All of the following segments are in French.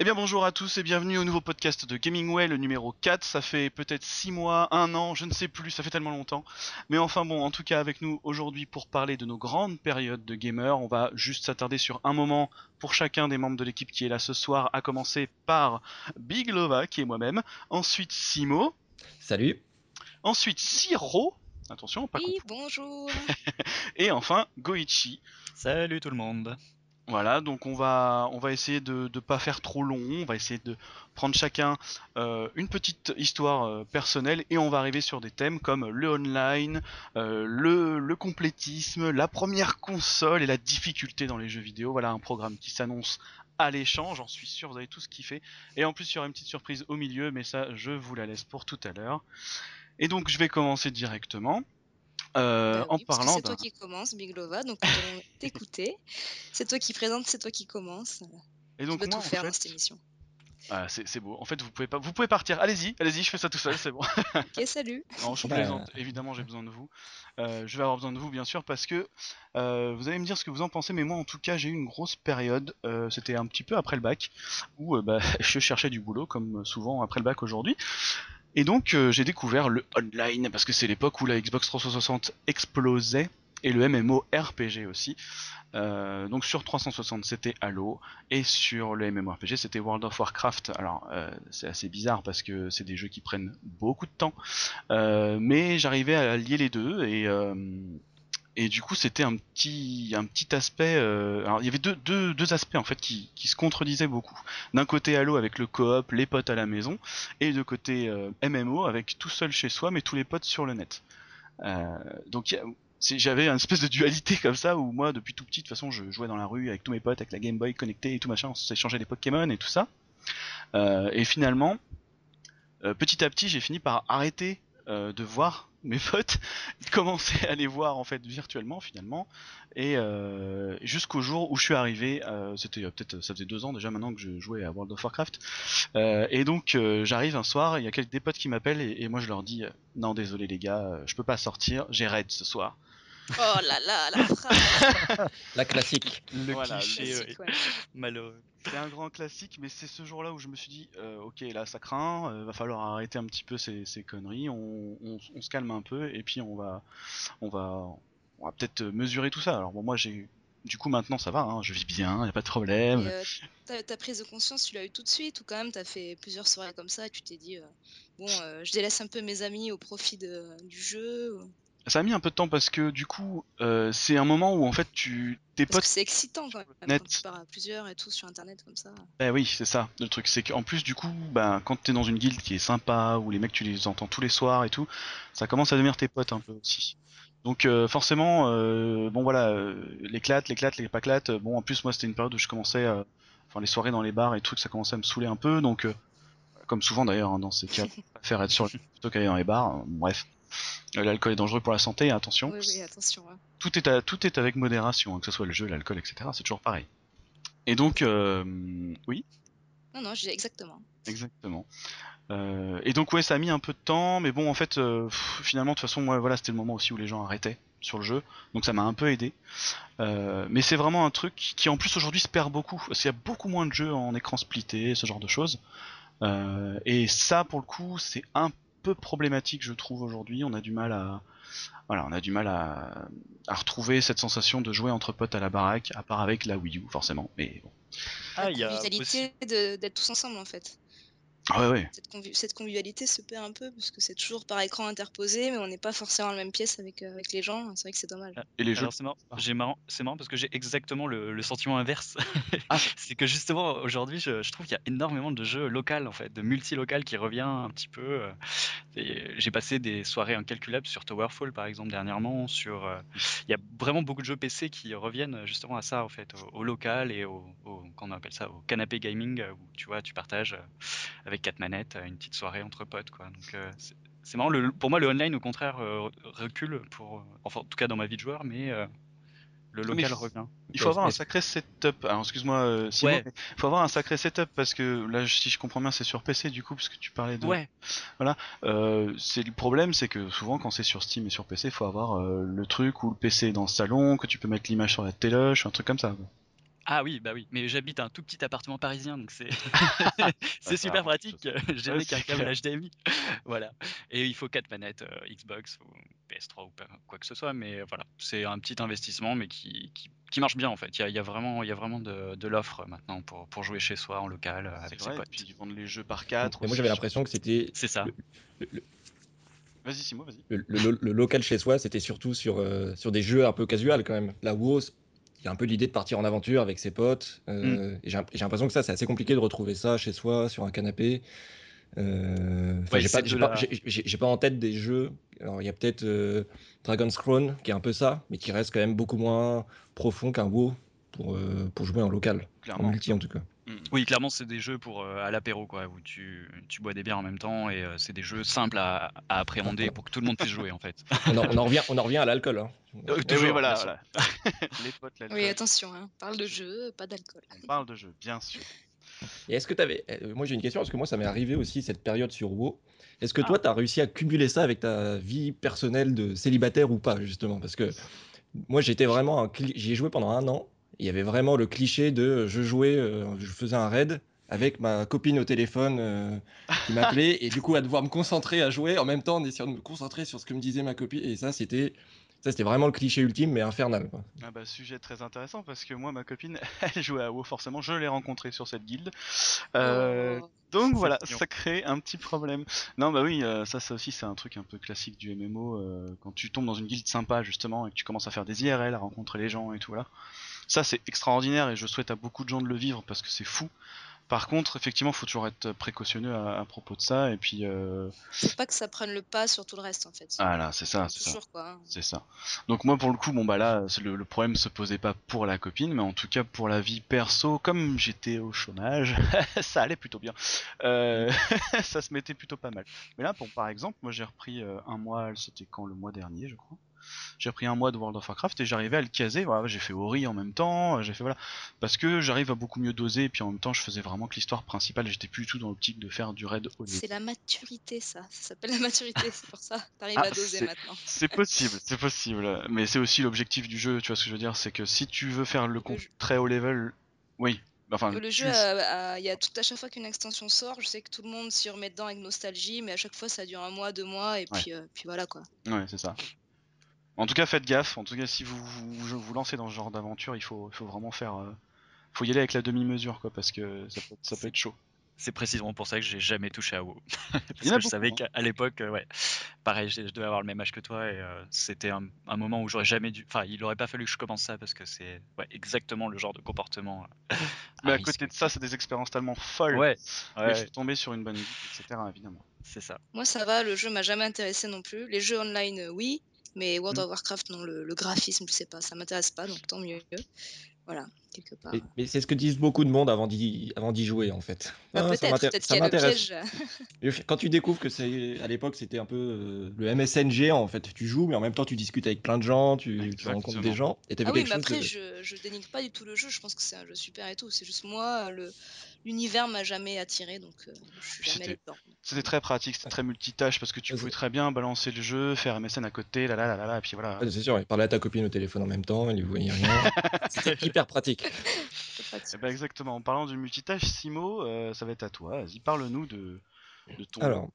Eh bien bonjour à tous et bienvenue au nouveau podcast de Gamingway, le numéro 4. Ça fait peut-être 6 mois, 1 an, je ne sais plus, ça fait tellement longtemps. Mais enfin bon, en tout cas avec nous aujourd'hui pour parler de nos grandes périodes de gamers, on va juste s'attarder sur un moment pour chacun des membres de l'équipe qui est là ce soir, à commencer par Big Lova qui est moi-même, ensuite Simo, Salut. ensuite Siro, attention, pas Oui, bonjour. et enfin Goichi. Salut tout le monde. Voilà, donc on va on va essayer de ne pas faire trop long, on va essayer de prendre chacun euh, une petite histoire euh, personnelle et on va arriver sur des thèmes comme le online, euh, le, le complétisme, la première console et la difficulté dans les jeux vidéo. Voilà un programme qui s'annonce alléchant, j'en suis sûr, vous avez tous kiffé. Et en plus il y aura une petite surprise au milieu, mais ça je vous la laisse pour tout à l'heure. Et donc je vais commencer directement. Euh, Bah en oui, parce que parlant C'est toi qui commence, Big Lova, donc nous allons t'écouter. C'est toi qui présente, c'est toi qui commence. Et Tu donc peux moi, tout en faire fait- dans cette émission. Ah, c'est beau. En fait, vous pouvez pas, vous pouvez partir. Allez-y, allez-y, je fais ça tout seul, c'est bon. Ok, salut. Non, je Bah. plaisante. Évidemment, j'ai besoin de vous. Euh, je vais avoir besoin de vous, bien sûr, parce que euh, vous allez me dire ce que vous en pensez, mais moi, en tout cas, j'ai eu une grosse période. euh, C'était un petit peu après le bac, où euh, bah, je cherchais du boulot, comme souvent après le bac aujourd'hui. Et donc, euh, j'ai découvert le online, parce que c'est l'époque où la Xbox 360 explosait, et le MMO RPG aussi. Euh, donc sur 360 c'était Halo et sur le MMORPG c'était World of Warcraft. Alors euh, c'est assez bizarre parce que c'est des jeux qui prennent beaucoup de temps, euh, mais j'arrivais à lier les deux et euh, et du coup c'était un petit un petit aspect. euh, alors il y avait deux, deux, deux aspects en fait qui, qui se contredisaient beaucoup. D'un côté Halo avec le coop, les potes à la maison, et de côté euh, MMO avec tout seul chez soi mais tous les potes sur le net. Euh, donc j'avais une espèce de dualité comme ça où moi depuis tout petit de toute façon je jouais dans la rue avec tous mes potes avec la Game Boy connectée et tout machin on s'échangeait des Pokémon et tout ça Euh, et finalement euh, petit à petit j'ai fini par arrêter euh, de voir mes potes commencer à les voir en fait virtuellement finalement et euh, jusqu'au jour où je suis arrivé euh, c'était euh, peut-être ça faisait deux ans déjà maintenant que je jouais à World of Warcraft Euh, et donc euh, j'arrive un soir il y a quelques des potes qui m'appellent et, et moi je leur dis euh, non désolé les gars euh, je peux pas sortir j'ai raid ce soir Oh là là, la phrase. La classique. Le Voilà, cliché Classique, ouais, ouais. malheureux. C'est un grand classique, mais c'est ce jour-là où je me suis dit, euh, ok, là ça craint, euh, va falloir arrêter un petit peu ces, conneries, on, se calme un peu et puis on va, on va, on va peut-être mesurer tout ça. Alors bon, moi j'ai, du coup maintenant ça va, hein, je vis bien, y a pas de problème. Euh, ta, prise de conscience, tu l'as eu tout de suite ou quand même t'as fait plusieurs soirées comme ça tu t'es dit, bon, je délaisse un peu mes amis au profit du jeu Ça a mis un peu de temps parce que du coup, euh, c'est un moment où en fait tu, tes potes c'est excitant quand même, net. quand tu pars à plusieurs et tout sur internet comme ça. Bah oui, c'est ça. Le truc, c'est qu'en plus, du coup, bah, quand t'es dans une guilde qui est sympa, où les mecs tu les entends tous les soirs et tout, ça commence à devenir tes potes un peu aussi. Donc euh, forcément, euh, bon voilà, euh, l'éclate, l'éclate, les paclates. Bon, en plus moi c'était une période où je commençais, enfin les soirées dans les bars et trucs, ça commençait à me saouler un peu. Donc, euh, comme souvent d'ailleurs hein, dans ces cas, faire être sur plutôt qu'aller dans les bars. euh, bref, l'alcool est dangereux pour la santé, attention. Oui, oui, attention. Tout est à, tout est avec modération, hein, que ce soit le jeu, l'alcool, etc. C'est toujours pareil. Et donc, euh, oui? Non, non, exactement. Exactement. Euh, et donc ouais, ça a mis un peu de temps, mais bon, en fait, euh, pff, finalement, de toute façon, ouais, voilà, c'était le moment aussi où les gens arrêtaient sur le jeu, donc ça m'a un peu aidé. Euh, mais c'est vraiment un truc qui, en plus, aujourd'hui, se perd beaucoup, parce qu'il y a beaucoup moins de jeux en écran splitté, ce genre de choses. Euh, et ça, pour le coup, c'est un peu problématique, je trouve, aujourd'hui. On a du mal à, voilà, on a du mal à, à retrouver cette sensation de jouer entre potes à la baraque, à part avec la Wii U, forcément. Mais bon. Ah, il y la a d'être tous ensemble en fait. Ah ouais, ouais. Cette, convi- cette convivialité se perd un peu parce que c'est toujours par écran interposé, mais on n'est pas forcément dans la même pièce avec, euh, avec les gens. C'est vrai que c'est dommage. Et les jeux. Alors c'est marrant, parce que j'ai exactement le, le sentiment inverse. Ah. c'est que justement aujourd'hui, je, je trouve qu'il y a énormément de jeux locaux en fait, de multi-local qui revient un petit peu. euh, J'ai passé des soirées incalculables sur Towerfall par exemple dernièrement. Sur, euh, il y a vraiment beaucoup de jeux PC qui reviennent justement à ça en fait, au, au local et au, au comment on appelle ça, au canapé gaming où tu vois, tu partages euh, avec quatre manettes euh, une petite soirée entre potes quoi. Donc euh, c'est- c'est marrant, le- pour moi le online au contraire euh, recule pour, enfin en tout cas dans ma vie de joueur, mais euh, le Mais local il- revient. Il faut avoir un sacré setup. Alors excuse-moi, euh, Simon, Ouais. mais il faut avoir un sacré setup parce que là, si je comprends bien, c'est sur PC du coup, parce que tu parlais de. Ouais, Euh, c'est le problème, c'est que souvent quand c'est sur Steam et sur PC, il faut avoir euh, le truc où le PC est dans le salon, que tu peux mettre l'image sur la téloche, un truc comme ça. quoi. Ah oui, bah oui, mais j'habite un tout petit appartement parisien, donc c'est c'est super pratique. J'ai Ouais, n'ai qu'un câble. HDMI. Voilà. Et il faut quatre manettes euh, Xbox ou PS3 ou quoi que ce soit, mais voilà, c'est un petit investissement, mais qui, qui, qui marche bien en fait. Il y a, il y a vraiment, il y a vraiment de, de l'offre maintenant pour, pour jouer chez soi en local euh, avec vrai, ses et potes. puis ils vendent les jeux par 4. Mais moi, j'avais l'impression que c'était C'est ça. le, le- Vas-y, Simo, vas-y. le- le- le local chez soi, c'était surtout sur, euh, sur des jeux un peu casual quand même. La WoW, il y a un peu l'idée de partir en aventure avec ses potes. euh, et J'ai l'impression que ça, c'est assez compliqué de retrouver ça chez soi, sur un canapé. Euh, Ouais, j'ai pas, la- en tête des jeux. Alors, il y a peut-être euh, Dragon's Crown, qui est un peu ça, mais qui reste quand même beaucoup moins profond qu'un WoW pour, euh, pour jouer en local. En multi, en tout cas. Mm. Oui, clairement, c'est des jeux pour euh, à l'apéro, quoi, où tu, tu bois des bières en même temps et euh, c'est des jeux simples à, à appréhender pour que tout le monde puisse jouer, en fait. On en, on en revient, on en revient à l'alcool. hein. Euh, oui, toujours, voilà, les potes, l'alcool. Oui, attention, hein. parle de jeu, pas d'alcool. On parle de jeux, bien sûr. Et est-ce que tu avais. Moi, j'ai une question, parce que moi, ça m'est arrivé aussi cette période sur WoW. Est-ce que toi, Ah. tu as réussi à cumuler ça avec ta vie personnelle de célibataire ou pas, justement? Parce que moi, j'étais vraiment. un J'y ai joué pendant un an. Il y avait vraiment le cliché de euh, je jouais, euh, je faisais un raid avec ma copine au téléphone euh, qui m'appelait et du coup à devoir me concentrer à jouer en même temps en essayant de me concentrer sur ce que me disait ma copine et ça c'était ça c'était vraiment le cliché ultime mais infernal quoi. Ah bah, sujet très intéressant parce que moi, ma copine, elle jouait à WoW forcément, je l'ai rencontrée sur cette guilde. Euh, Oh. Donc voilà, mignon. ça crée un petit problème. Non, bah oui, euh, ça, ça aussi, c'est un truc un peu classique du MMO. euh, quand tu tombes dans une guilde sympa, justement, et que tu commences à faire des IRL, à rencontrer les gens et tout, voilà. Ça, c'est extraordinaire et je souhaite à beaucoup de gens de le vivre parce que c'est fou. Par contre, effectivement, faut toujours être précautionneux à, à propos de ça. Et puis, euh... Faut pas que ça prenne le pas sur tout le reste, en fait. ah là, c'est ça, c'est ça. Toujours, quoi. hein. C'est ça. Donc moi pour le coup, bon bah là, le, le problème se posait pas pour la copine, mais en tout cas pour la vie perso, comme j'étais au chômage, ça allait plutôt bien. Euh, ça se mettait plutôt pas mal. Mais là, bon, par exemple, moi j'ai repris euh, un mois, c'était quand le mois dernier, je crois. J'ai repris un mois de World of Warcraft et j'arrivais à le caser. Voilà, j'ai fait Ori en même temps, j'ai fait voilà, parce que j'arrive à beaucoup mieux doser. Et puis en même temps, je faisais vraiment que l'histoire principale. J'étais plus du tout dans l'optique de faire du raid au C'est la maturité, ça. Ça s'appelle la maturité, c'est pour ça. T'arrives Ah, à doser maintenant. C'est possible, c'est possible. Mais c'est aussi l'objectif du jeu, tu vois ce que je veux dire, c'est que si tu veux faire le jeu- très haut level, oui. Enfin, Le jeu, il y a tout à chaque fois qu'une extension sort, je sais que tout le monde s'y remet dedans avec nostalgie, mais à chaque fois ça dure un mois, deux mois, et Ouais. puis, euh, puis voilà quoi. Ouais, c'est ça. En tout cas, faites gaffe. En tout cas, si vous vous, vous lancez dans ce genre d'aventure, il faut, vraiment faire. euh, faut y aller avec la demi-mesure, quoi, parce que ça peut, ça peut être chaud. C'est précisément pour ça que j'ai jamais touché à WoW. Parce que je savais hein. qu'à l'époque, euh, ouais, pareil, je je devais avoir le même âge que toi et euh, c'était un, un moment où j'aurais jamais dû. Enfin, il aurait pas fallu que je commence ça parce que c'est ouais, exactement le genre de comportement. euh, Mais à risque. côté de ça, c'est des expériences tellement folles. Ouais, Mais ouais, il faut tomber sur une bonne guide, etc. Évidemment. c'est ça. Moi ça va, le jeu m'a jamais intéressé non plus. Les jeux online, euh, oui, mais World Mm. of Warcraft, non, le, le graphisme, je sais pas, ça m'intéresse pas, donc tant mieux. Voilà, quelque part. Mais, mais c'est ce que disent beaucoup de monde avant d'y avant d'y jouer en fait. Bah, Ah, peut-être, peut-être ça qu'il y a le piège. Quand tu découvres que c'est à l'époque c'était un peu euh, le MSN géant en fait, tu joues mais en même temps tu discutes avec plein de gens, tu, rencontres des gens et Ah oui, quelque mais chose après, de... je, je dénigre pas du tout le jeu, je pense que c'est un jeu super et tout. C'est juste moi, le l'univers m'a jamais attiré, donc euh, je suis jamais c'était- très pratique, c'était très multitâche parce que tu pouvais très bien balancer le jeu, faire MSN à côté, là là là là, là et puis voilà. Ouais, c'est sûr, et parler à ta copine au téléphone en même temps, elle ne voyait rien. C'était hyper pratique. Pratique. Eh ben exactement. En parlant du multitâche, Simo, euh, ça va être à toi. Vas-y, parle-nous de, de ton. Alors,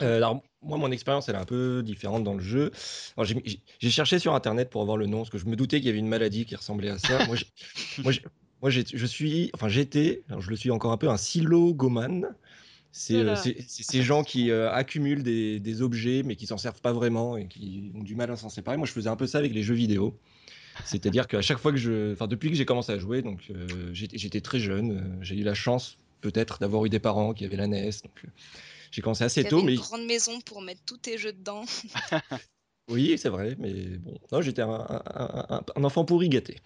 Euh, alors, moi, mon expérience, elle est un peu différente dans le jeu. Alors, j'ai- j'ai j'ai cherché sur Internet pour avoir le nom, parce que je me doutais qu'il y avait une maladie qui ressemblait à ça. moi, j'ai- moi, je suis, enfin, j'étais, je le suis encore un peu, un silogomane. C'est euh, Voilà. c'est- ces gens qui euh, accumulent des, des objets, mais qui s'en servent pas vraiment et qui ont du mal à s'en séparer. Moi, je faisais un peu ça avec les jeux vidéo. C'est-à-dire qu'à chaque fois que je, enfin, depuis que j'ai commencé à jouer, donc euh, j'étais très jeune, euh, j'ai eu la chance peut-être d'avoir eu des parents qui avaient la NES, donc euh, j'ai commencé assez tôt, avait mais une grande maison pour mettre tous tes jeux dedans. Oui, c'est vrai, mais bon, non, j'étais un, un- un- un- un enfant pourri gâté.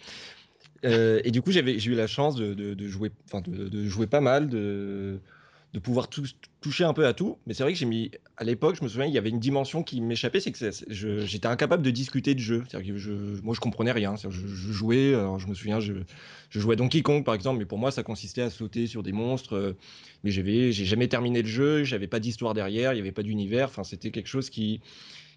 Euh, et du coup, j'ai eu la chance de, jouer, de, jouer pas mal, de, pouvoir tou- toucher un peu à tout. Mais c'est vrai que j'ai mis, à l'époque, je me souviens, il y avait une dimension qui m'échappait, c'est que j'étais incapable de discuter de jeu. C'est-à-dire que je, moi, je comprenais rien. Je, jouais, je me souviens, je, jouais à Donkey Kong, par exemple, mais pour moi, ça consistait à sauter sur des monstres. euh, mais j'avais, j'ai jamais terminé le jeu, j'avais pas d'histoire derrière, il y avait pas d'univers. Enfin, c'était quelque chose qui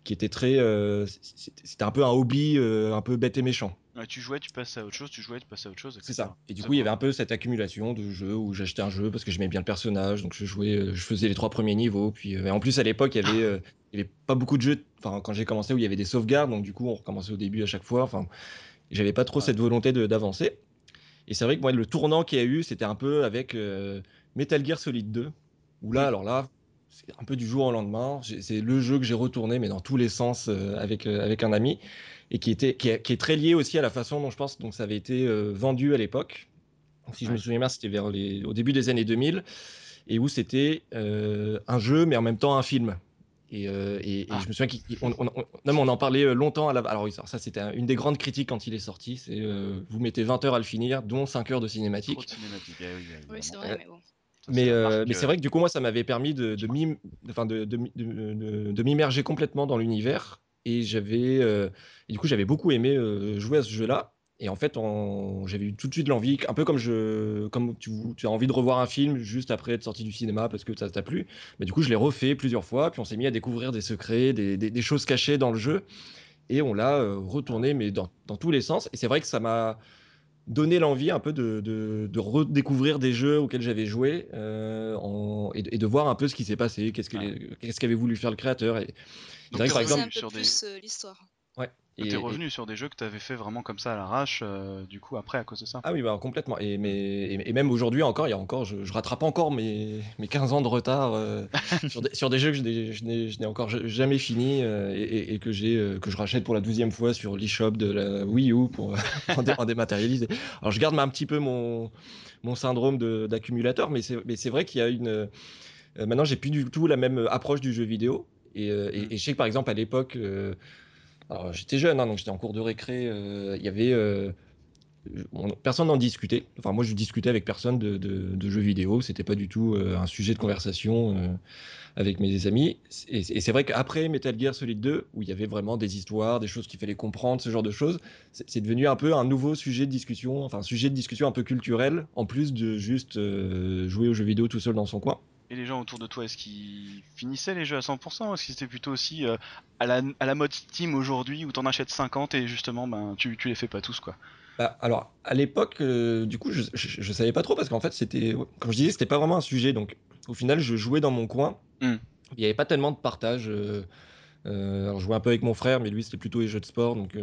qui était très. euh, c'était un peu un hobby, euh, un peu bête et méchant. Ouais, tu jouais, tu passais à autre chose, tu jouais, tu passais à autre chose. C'est ça. Et du Ça coup, il y avait un peu cette accumulation de jeux où j'achetais un jeu parce que j'aimais bien le personnage, donc je jouais, euh, je faisais les trois premiers niveaux. Puis, euh, en plus, à l'époque, il y avait, euh, il y avait pas beaucoup de jeux. Enfin, quand j'ai commencé, où il y avait des sauvegardes, donc du coup, on recommençait au début à chaque fois. Enfin, j'avais pas trop Ouais. cette volonté d'avancer. Et c'est vrai que moi, le tournant qu'il y a eu, c'était un peu avec euh, Metal Gear Solid 2, où là, alors là, c'est un peu du jour au lendemain. C'est le jeu que j'ai retourné, mais dans tous les sens, euh, avec, euh, avec un ami, et qui, était, qui, est, qui est très lié aussi à la façon dont je pense donc ça avait été euh, vendu à l'époque. Si je me souviens bien, c'était vers les, au début des années 2000, et où c'était euh, un jeu, mais en même temps un film. Et, euh, et- et Ah. je me souviens qu'on on, on- non, mais on en parlait longtemps à la... Alors ça, c'était un- une des grandes critiques quand il est sorti, c'est euh, vous mettez 20 heures à le finir, dont 5 heures de cinématique. Trop de cinématiques. eh oui, Oui, c'est vrai, mais bon. Mais, euh, mais c'est euh, vrai que du coup, moi, ça m'avait permis de, de, m'im- enfin, de, m'immerger complètement dans l'univers. Et j'avais, euh, du coup, j'avais beaucoup aimé euh, jouer à ce jeu-là. Et en fait, j'avais eu tout de suite l'envie, un peu comme, je, comme tu, tu as envie de revoir un film juste après être sorti du cinéma parce que ça t'a plu. Mais du coup, je l'ai refait plusieurs fois. Puis on s'est mis à découvrir des secrets, des, des- des choses cachées dans le jeu. Et on l'a retourné, mais dans, dans tous les sens. Et c'est vrai que ça m'a donné l'envie un peu de, de- de redécouvrir des jeux auxquels j'avais joué euh, en- et, de, et de voir un peu ce qui s'est passé, qu'est-ce que- qu'est-ce qu'avait voulu faire le créateur. Et, Donc, par un exemple, peu sur des- plus euh, l'histoire. T'es et- revenu sur des jeux que t'avais fait vraiment comme ça à l'arrache, euh, du coup, après, à cause de ça. Ah oui, bah, complètement. Et, mais, et, et même aujourd'hui encore, il y a encore, je, je rattrape encore mes, mes 15 ans de retard euh, sur, des, sur des jeux que je n'ai- encore ja- jamais fini euh, et, et- que, j'ai, que je rachète pour la douzième fois sur l'eShop de la Wii U pour, en, dé- en dématérialisé. Alors je garde un petit peu mon, mon syndrome d'accumulateur, mais c'est mais c'est vrai qu'il y a une... maintenant, j'ai plus du tout la même approche du jeu vidéo. Et, et- Mm. et je sais que par exemple, à l'époque... euh, j'étais jeune, hein, donc j'étais en cours de récré. euh, Il y avait... euh, on- personne n'en discutait. Enfin, moi, je discutais avec personne de, jeux vidéo. C'était pas du tout euh, un sujet de conversation avec mes amis. Et, c'est vrai qu'après Metal Gear Solid 2, où il y avait vraiment des histoires, des choses qu'il fallait comprendre, ce genre de choses, c'est devenu un peu un nouveau sujet de discussion, enfin, sujet de discussion un peu culturel, en plus de juste jouer aux jeux vidéo tout seul dans son coin. Et les gens autour de toi, est-ce qu'ils finissaient les jeux à 100% ou est-ce qu'ils étaient plutôt aussi euh, à, la, à la mode Steam aujourd'hui où t'en achètes 50 et justement ben, tu, tu les fais pas tous quoi? Bah, alors, à l'époque, euh, du coup, je, je, je savais pas trop parce qu'en fait, c'était, comme je disais, c'était pas vraiment un sujet. Donc, au final, je jouais dans mon coin. Mm. Il n'y avait pas tellement de partage. euh, alors, je jouais un peu avec mon frère, mais lui, c'était plutôt les jeux de sport. Donc,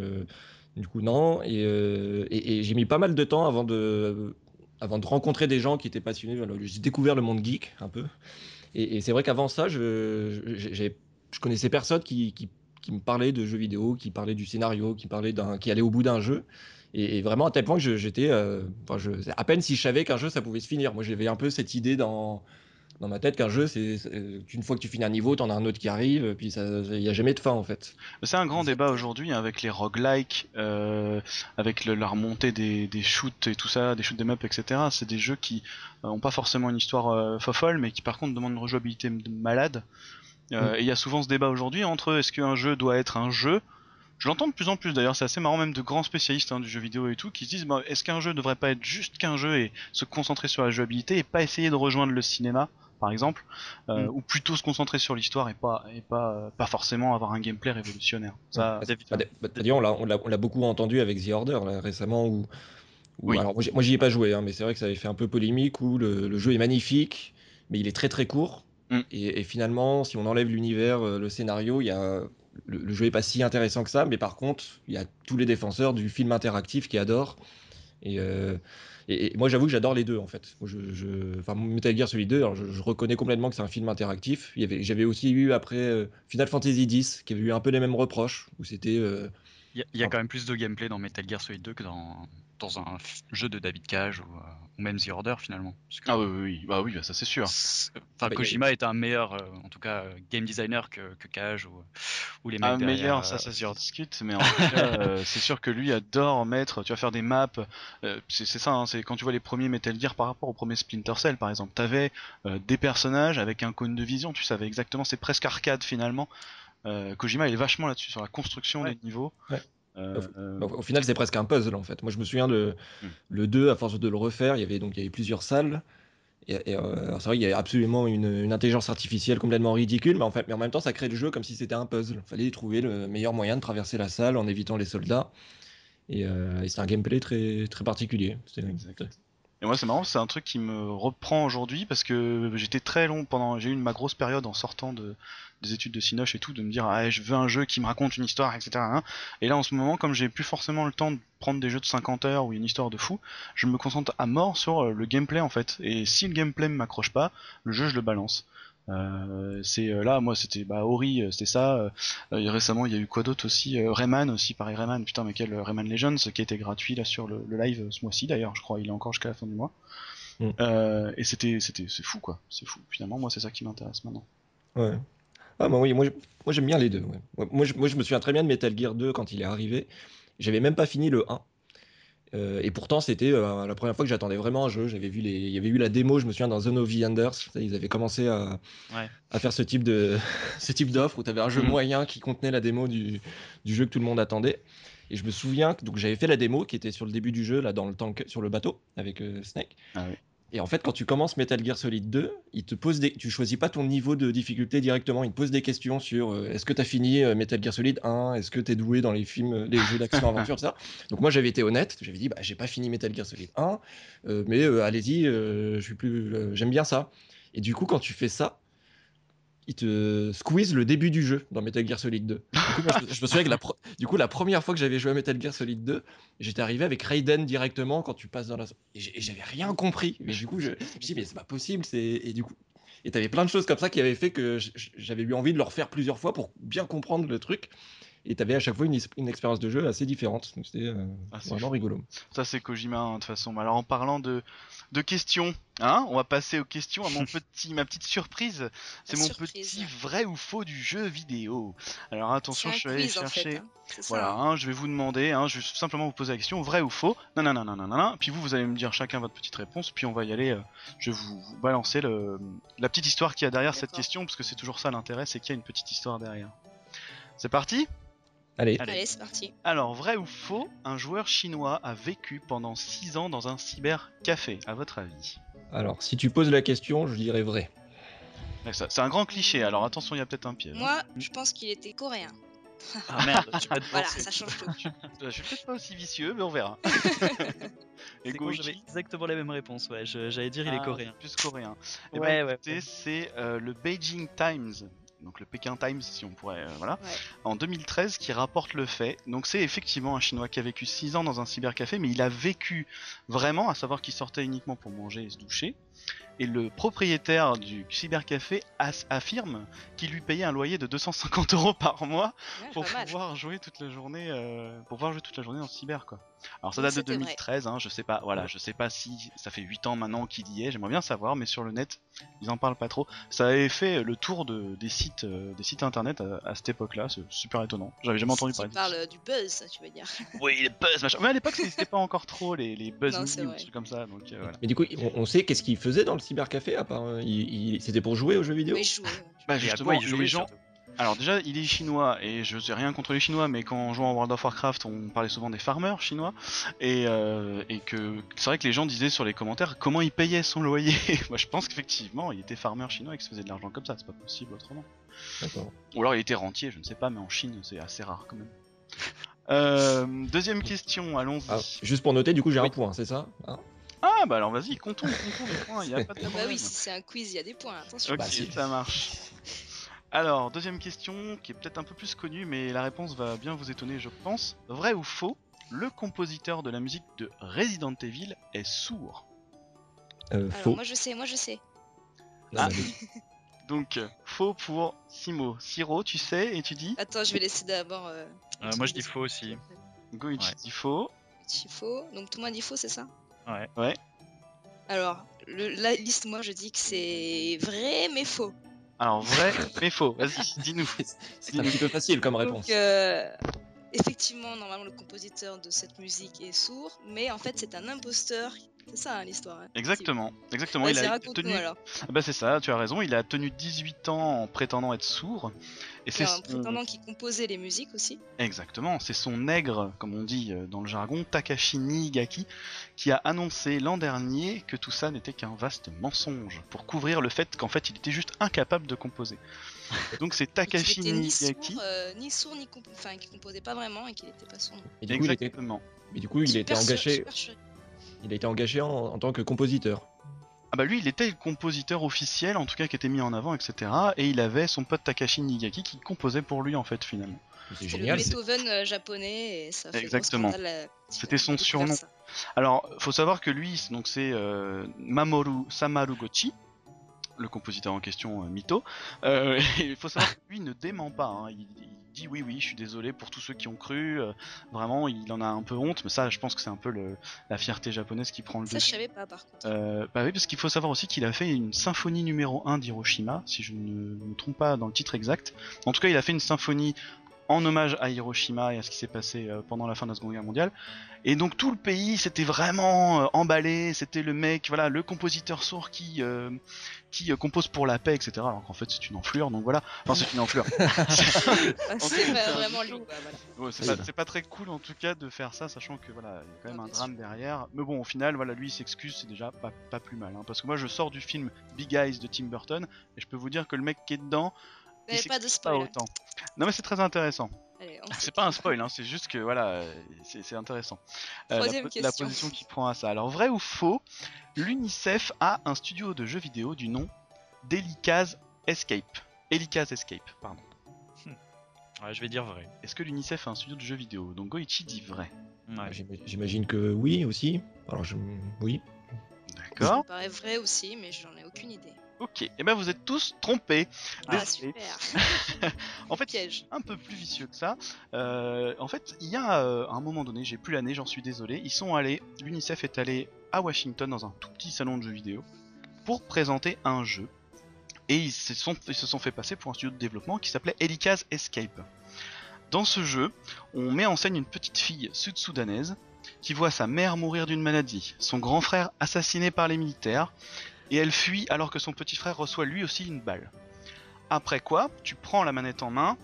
du coup, non. Et, et, et j'ai mis pas mal de temps avant de, avant de rencontrer des gens qui étaient passionnés. J'ai découvert le monde geek un peu. Et, c'est vrai qu'avant ça, je, je, connaissais personne qui, qui, me parlait de jeux vidéo, qui parlait du scénario, qui parlait qui allait au bout d'un jeu. Et, vraiment à tel point que j'étais, euh, à peine si je savais qu'un jeu ça pouvait se finir. Moi j'avais un peu cette idée dans dans ma tête qu'un jeu c'est c'est- une fois que tu finis un niveau, t'en as un autre qui arrive, puis il y a jamais de fin en fait. C'est un grand débat aujourd'hui hein, avec les roguelikes, euh, avec le- la remontée des, des shoots et tout ça, des shoots des maps, etc. C'est des jeux qui euh, ont pas forcément une histoire euh, fofolle, mais qui par contre demandent une rejouabilité de malade. Euh, Mm. Et il y a souvent ce débat aujourd'hui entre est-ce qu'un jeu doit être un jeu? Je l'entends de plus en plus d'ailleurs, c'est assez marrant même de grands spécialistes hein, du jeu vidéo et tout qui se disent bah, est-ce qu'un jeu devrait pas être juste qu'un jeu et se concentrer sur la jouabilité et pas essayer de rejoindre le cinéma? Par exemple, euh, Mm. ou plutôt se concentrer sur l'histoire et pas et pas euh, pas forcément avoir un gameplay révolutionnaire. Ça, David- bah, D'ailleurs, on l'a- beaucoup entendu avec The Order là, récemment où, où- Oui. alors moi j'y- ai pas joué, hein, mais c'est vrai que ça avait fait un peu polémique où le, le jeu est magnifique, mais il est très très court. Mm. Et, et finalement, si on enlève l'univers, euh, le scénario, il y a le, le jeu est pas si intéressant que ça, mais par contre, il y a tous les défenseurs du film interactif qui adorent. Et, euh, et, moi, j'avoue que j'adore les deux en fait. Je, enfin, Metal Gear Solid 2, alors, je, reconnais complètement que c'est un film interactif. J'avais aussi eu après euh, Final Fantasy X, qui avait eu un peu les mêmes reproches, où c'était euh, Il y, a- il y a quand même plus de gameplay dans Metal Gear Solid 2 que dans, dans un jeu de David Cage ou, euh, ou même The Order finalement. Parce que Ah oui, oui, oui, bah oui, bah ça c'est sûr. c'est- Enfin, Bah, Kojima est un meilleur, euh, en tout cas, euh, game designer que, que Cage ou, ou les mecs Ah, derrière, meilleur, euh, ça, ça se discute, mais en tout cas, euh, c'est sûr que lui adore mettre, tu vas faire des maps, euh, c'est c'est ça, hein, c'est quand tu vois les premiers Metal Gear par rapport au premier Splinter Cell par exemple, t'avais euh, des personnages avec un cône de vision, tu savais exactement, c'est presque arcade finalement. Euh, Kojima il est vachement là-dessus, sur la construction Ouais. des niveaux. Ouais. Euh, euh, Au, au final, c'est presque un puzzle en fait. Moi, je me souviens de Mm. le 2, à force de le refaire, il y avait donc il y avait plusieurs salles. Et, et, euh, c'est vrai qu'il y a absolument une, une intelligence artificielle complètement ridicule, mais en, fait, mais en même temps, ça crée le jeu comme si c'était un puzzle. Il fallait trouver le meilleur moyen de traverser la salle en évitant les soldats. Et, euh, et c'est un gameplay très, très particulier. Exact. Et moi, c'est marrant, c'est un truc qui me reprend aujourd'hui parce que j'étais très long pendant. J'ai eu ma grosse période en sortant de, des études de Cinoche et tout, de me dire, ah, je veux un jeu qui me raconte une histoire, etc. hein. Et là, en ce moment, comme j'ai plus forcément le temps de prendre des jeux de 50 heures ou une histoire de fou, je me concentre à mort sur euh, le gameplay en fait. Et si le gameplay me m'accroche pas, le jeu, je le balance. Euh, c'est euh, là, moi, c'était bah, Ori, euh, c'était ça. Euh, récemment, il y a eu quoi d'autre aussi Rayman aussi, pareil, Rayman, putain, mais quel Rayman Legends qui était gratuit là sur le, le live ce mois-ci d'ailleurs, je crois, il est encore jusqu'à la fin du mois. Mm. Euh, et c'était, c'était, c'est fou quoi, c'est fou. Finalement, moi, c'est ça qui m'intéresse maintenant. Ouais. Ah, bah oui, moi, moi j'aime bien les deux. Ouais, Moi, je, moi, je me souviens très bien de Metal Gear 2 quand il est arrivé. J'avais même pas fini le 1. Euh, et pourtant, c'était euh, la première fois que j'attendais vraiment un jeu. J'avais vu les... Il y avait eu la démo, je me souviens, dans Zone of the Enders. Ils avaient commencé à, Ouais. à faire ce type de ce type d'offre où tu avais un jeu Mhm. moyen qui contenait la démo du, du jeu que tout le monde attendait. Et je me souviens que donc j'avais fait la démo qui était sur le début du jeu, là, dans le tank, sur le bateau avec euh, Snake. Ah oui. Et en fait, quand tu commences Metal Gear Solid 2, il te tu choisis pas ton niveau de difficulté directement. Il te pose des questions sur euh, est-ce que tu as fini euh, Metal Gear Solid 1 Est-ce que tu es doué dans les films, euh, les jeux d'action-aventure, ça? Donc moi, j'avais été honnête. J'avais dit, bah, j'ai pas fini Metal Gear Solid 1, euh, mais allez-y, j'aime bien ça. Et du coup, quand tu fais ça, il te squeeze le début du jeu dans Metal Gear Solid 2. Du coup, moi, je, me souviens que la, du coup, la première fois que j'avais joué à Metal Gear Solid 2, j'étais arrivé avec Raiden directement quand tu passes dans la. Et j'avais rien compris. Mais du coup, je, je dit, mais c'est pas possible. Et du coup. Et t'avais plein de choses comme ça qui avaient fait que j'avais eu envie de le refaire plusieurs fois pour bien comprendre le truc. Et t'avais à chaque fois une, expérience de jeu assez différente. Donc c'était euh, Ah, vraiment fou. rigolo. Ça, c'est Kojima, hein, de toute façon. Alors, en parlant de, de questions, hein, on va passer aux questions à mon petit, ma petite surprise. C'est mon surprise. petit vrai ou faux du jeu vidéo. Alors, attention, je vais aller quiz, en fait, chercher. hein. Voilà, hein. je vais vous demander, hein, je vais simplement vous poser la question, vrai ou faux, non, non, non, non, non, non, non, puis vous, vous allez me dire chacun votre petite réponse, puis on va y aller, euh, je vais vous, vous balancer le, la petite histoire qu'il y a derrière cette question, parce que c'est toujours ça l'intérêt, c'est qu'il y a une petite histoire derrière. C'est parti? Allez, Allez. Allez, c'est parti. Alors, vrai ou faux, un joueur chinois a vécu pendant 6 ans dans un cybercafé, à votre avis? Alors si tu poses la question, je dirais vrai. C'est un grand cliché, alors attention, il y a peut-être un piège. hein. Moi, je pense qu'il était coréen. Ah merde, tu Voilà, ça change tout. Je suis peut-être pas aussi vicieux, mais on verra. Et con, j'avais exactement la même réponse, ouais. J'allais dire il est Ah, coréen. Plus coréen. Et Ouais, ben, ouais. c'est euh, le Beijing Times, donc le Pékin Times si on pourrait, euh, voilà, Ouais. en 2013 qui rapporte le fait. Donc c'est effectivement un Chinois qui a vécu 6 ans dans un cybercafé, mais il a vécu vraiment, à savoir qu'il sortait uniquement pour manger et se doucher. Et le propriétaire du cybercafé affirme qu'il lui payait un loyer de 250 euros par mois Ouais, pour mal. pouvoir jouer toute la journée, euh, pour pouvoir jouer toute la journée le cyber quoi. Alors ça date de c'était vrai. 2013, hein, je sais pas, voilà, je sais pas si ça fait 8 ans maintenant qu'il y est, j'aimerais bien savoir, mais sur le net, ils en parlent pas trop. Ça avait fait le tour de, des sites, euh, des sites internet à, à cette époque-là, c'est super étonnant. J'avais jamais entendu Tu parler de parles euh, du buzz, tu veux dire. Oui, les buzz, machin. Mais à l'époque, c'était pas encore trop les, les buzz Non, news, trucs comme ça, donc euh, voilà. Mais du coup, on, on sait qu'est-ce qu'il faisait dans le cybercafé à part. euh, C'était pour jouer aux jeux vidéo? Oui, jouer. Bah justement, quoi il les gens, surtout? Alors déjà, il est chinois et je sais rien contre les chinois, mais quand on jouait en World of Warcraft, on parlait souvent des farmers chinois et, euh, et que c'est vrai que les gens disaient sur les commentaires comment il payait son loyer. Moi, je pense qu'effectivement, il était farmer chinois et qu'il se faisait de l'argent comme ça. C'est pas possible autrement. D'accord. Ou alors il était rentier, je ne sais pas, mais en Chine, c'est assez rare quand même. Euh, deuxième question, allons-y. Ah, juste pour noter, du coup, j'ai un point, c'est ça Hein? Ah bah alors vas-y, comptons, comptons les points, il y a pas de Ah bah problème. oui, si c'est un quiz, il y a des points, attention. Ok, Bah, si. ça marche. Alors, deuxième question, qui est peut-être un peu plus connue, mais la réponse va bien vous étonner, je pense. Vrai ou faux Le compositeur de la musique de Resident Evil est sourd? Euh, Alors moi je sais, moi je sais. Ah. bah. Donc, faux pour Simo. Siro, tu sais, et tu dis? Attends, je vais laisser d'abord. Euh, Euh, moi je dis faux aussi. Goichi Ouais. dit faux. petit faux. Donc tout le monde dit faux, c'est ça? Ouais. Ouais. Alors, le, la liste, moi je dis que c'est vrai mais faux. Alors, vrai, mais faux. Vas-y, dis-nous. C'est un petit peu facile comme réponse. Donc, euh, effectivement, normalement, le compositeur de cette musique est sourd, mais en fait, c'est un imposteur C'est ça hein, l'histoire. hein. Exactement, exactement. il a tenu. alors. Ah Bah c'est ça, tu as raison. Il a tenu 18 ans en prétendant être sourd. Et c'est son- prétendant qui composait les musiques aussi. exactement, c'est son nègre, comme on dit euh, dans le jargon, Takashi Niigaki, qui a annoncé l'an dernier que tout ça n'était qu'un vaste mensonge pour couvrir le fait qu'en fait il était juste incapable de composer. Donc c'est Takashi était ni Niigaki. sourd, euh, ni sourd, ni comp- enfin, qui composait pas vraiment et qu'il était pas sourd. Et du coup, il était, Exactement. mais du coup, il a été Super engagé, super il a été engagé en, en tant que compositeur. Ah bah lui, il était le compositeur officiel, en tout cas qui était mis en avant, etc. Et il avait son pote Takashi Niigaki qui composait pour lui en fait finalement. C'est C'est le génial. c'est- Beethoven euh, japonais et ça fait Exactement. euh, C'était on son surnom. Alors, faut savoir que lui, c'est- donc c'est euh, Mamoru Samarugochi, le compositeur en question, euh, Mito. Euh, il faut savoir que lui ne dément pas. hein. Il, il dit oui, oui, je suis désolé pour tous ceux qui ont cru. euh, vraiment, il en a un peu honte, mais ça, je pense que c'est un peu le- la fierté japonaise qui prend le Ça, je dessus. savais pas par contre. Euh, bah oui, parce qu'il faut savoir aussi qu'il a fait une symphonie numéro 1 d'Hiroshima, si je ne me trompe pas dans le titre exact. En tout cas, il a fait une symphonie en hommage à Hiroshima et à ce qui s'est passé euh, pendant la fin de la Seconde Guerre mondiale. Et donc tout le pays s'était vraiment euh, emballé, c'était le mec, voilà, le compositeur sourd qui, euh, qui euh, compose pour la paix, etc. Alors qu'en fait c'est une enflure, donc voilà. Enfin c'est une enflure. En c'est pas c'est vraiment. Ouais, pas, pas très cool en tout cas de faire ça, sachant que voilà, il y a quand même un drame derrière. Mais bon, au final, voilà, lui il s'excuse, c'est déjà pas, pas plus mal. hein, parce que moi je sors du film Big Eyes de Tim Burton et je peux vous dire que le mec qui est dedans, il pas de pas spoil. autant. Non mais c'est très intéressant. C'est pas un spoil, hein, c'est juste que voilà, euh, c'est intéressant. Euh, la, po- la question. position qu'il prend à ça. Alors vrai ou faux, l'UNICEF a un studio de jeux vidéo du nom d'Elikaz Escape. Elikaz Escape, pardon. Ouais, je vais dire vrai. Est-ce que l'UNICEF a un studio de jeux vidéo? Donc Goichi dit vrai. Ouais. J'ima- J'imagine que oui aussi. Alors, je... oui. Ça D'accord. me paraît vrai aussi, mais j'en ai aucune idée. Ok, et ben vous êtes tous trompés. Ah, Désolé. super. En fait, Piège. un peu plus vicieux que ça. Euh, en fait, il y a euh, un moment donné, j'ai plus l'année, j'en suis désolé. Ils sont allés, l'UNICEF est allé à Washington dans un tout petit salon de jeux vidéo pour présenter un jeu. Et ils se sont, ils se sont fait passer pour un studio de développement qui s'appelait Elikaz Escape. Dans ce jeu, on met en scène une petite fille sud-soudanaise qui voit sa mère mourir d'une maladie, son grand frère assassiné par les militaires, et elle fuit alors que son petit frère reçoit lui aussi une balle. Après quoi, tu prends la manette en main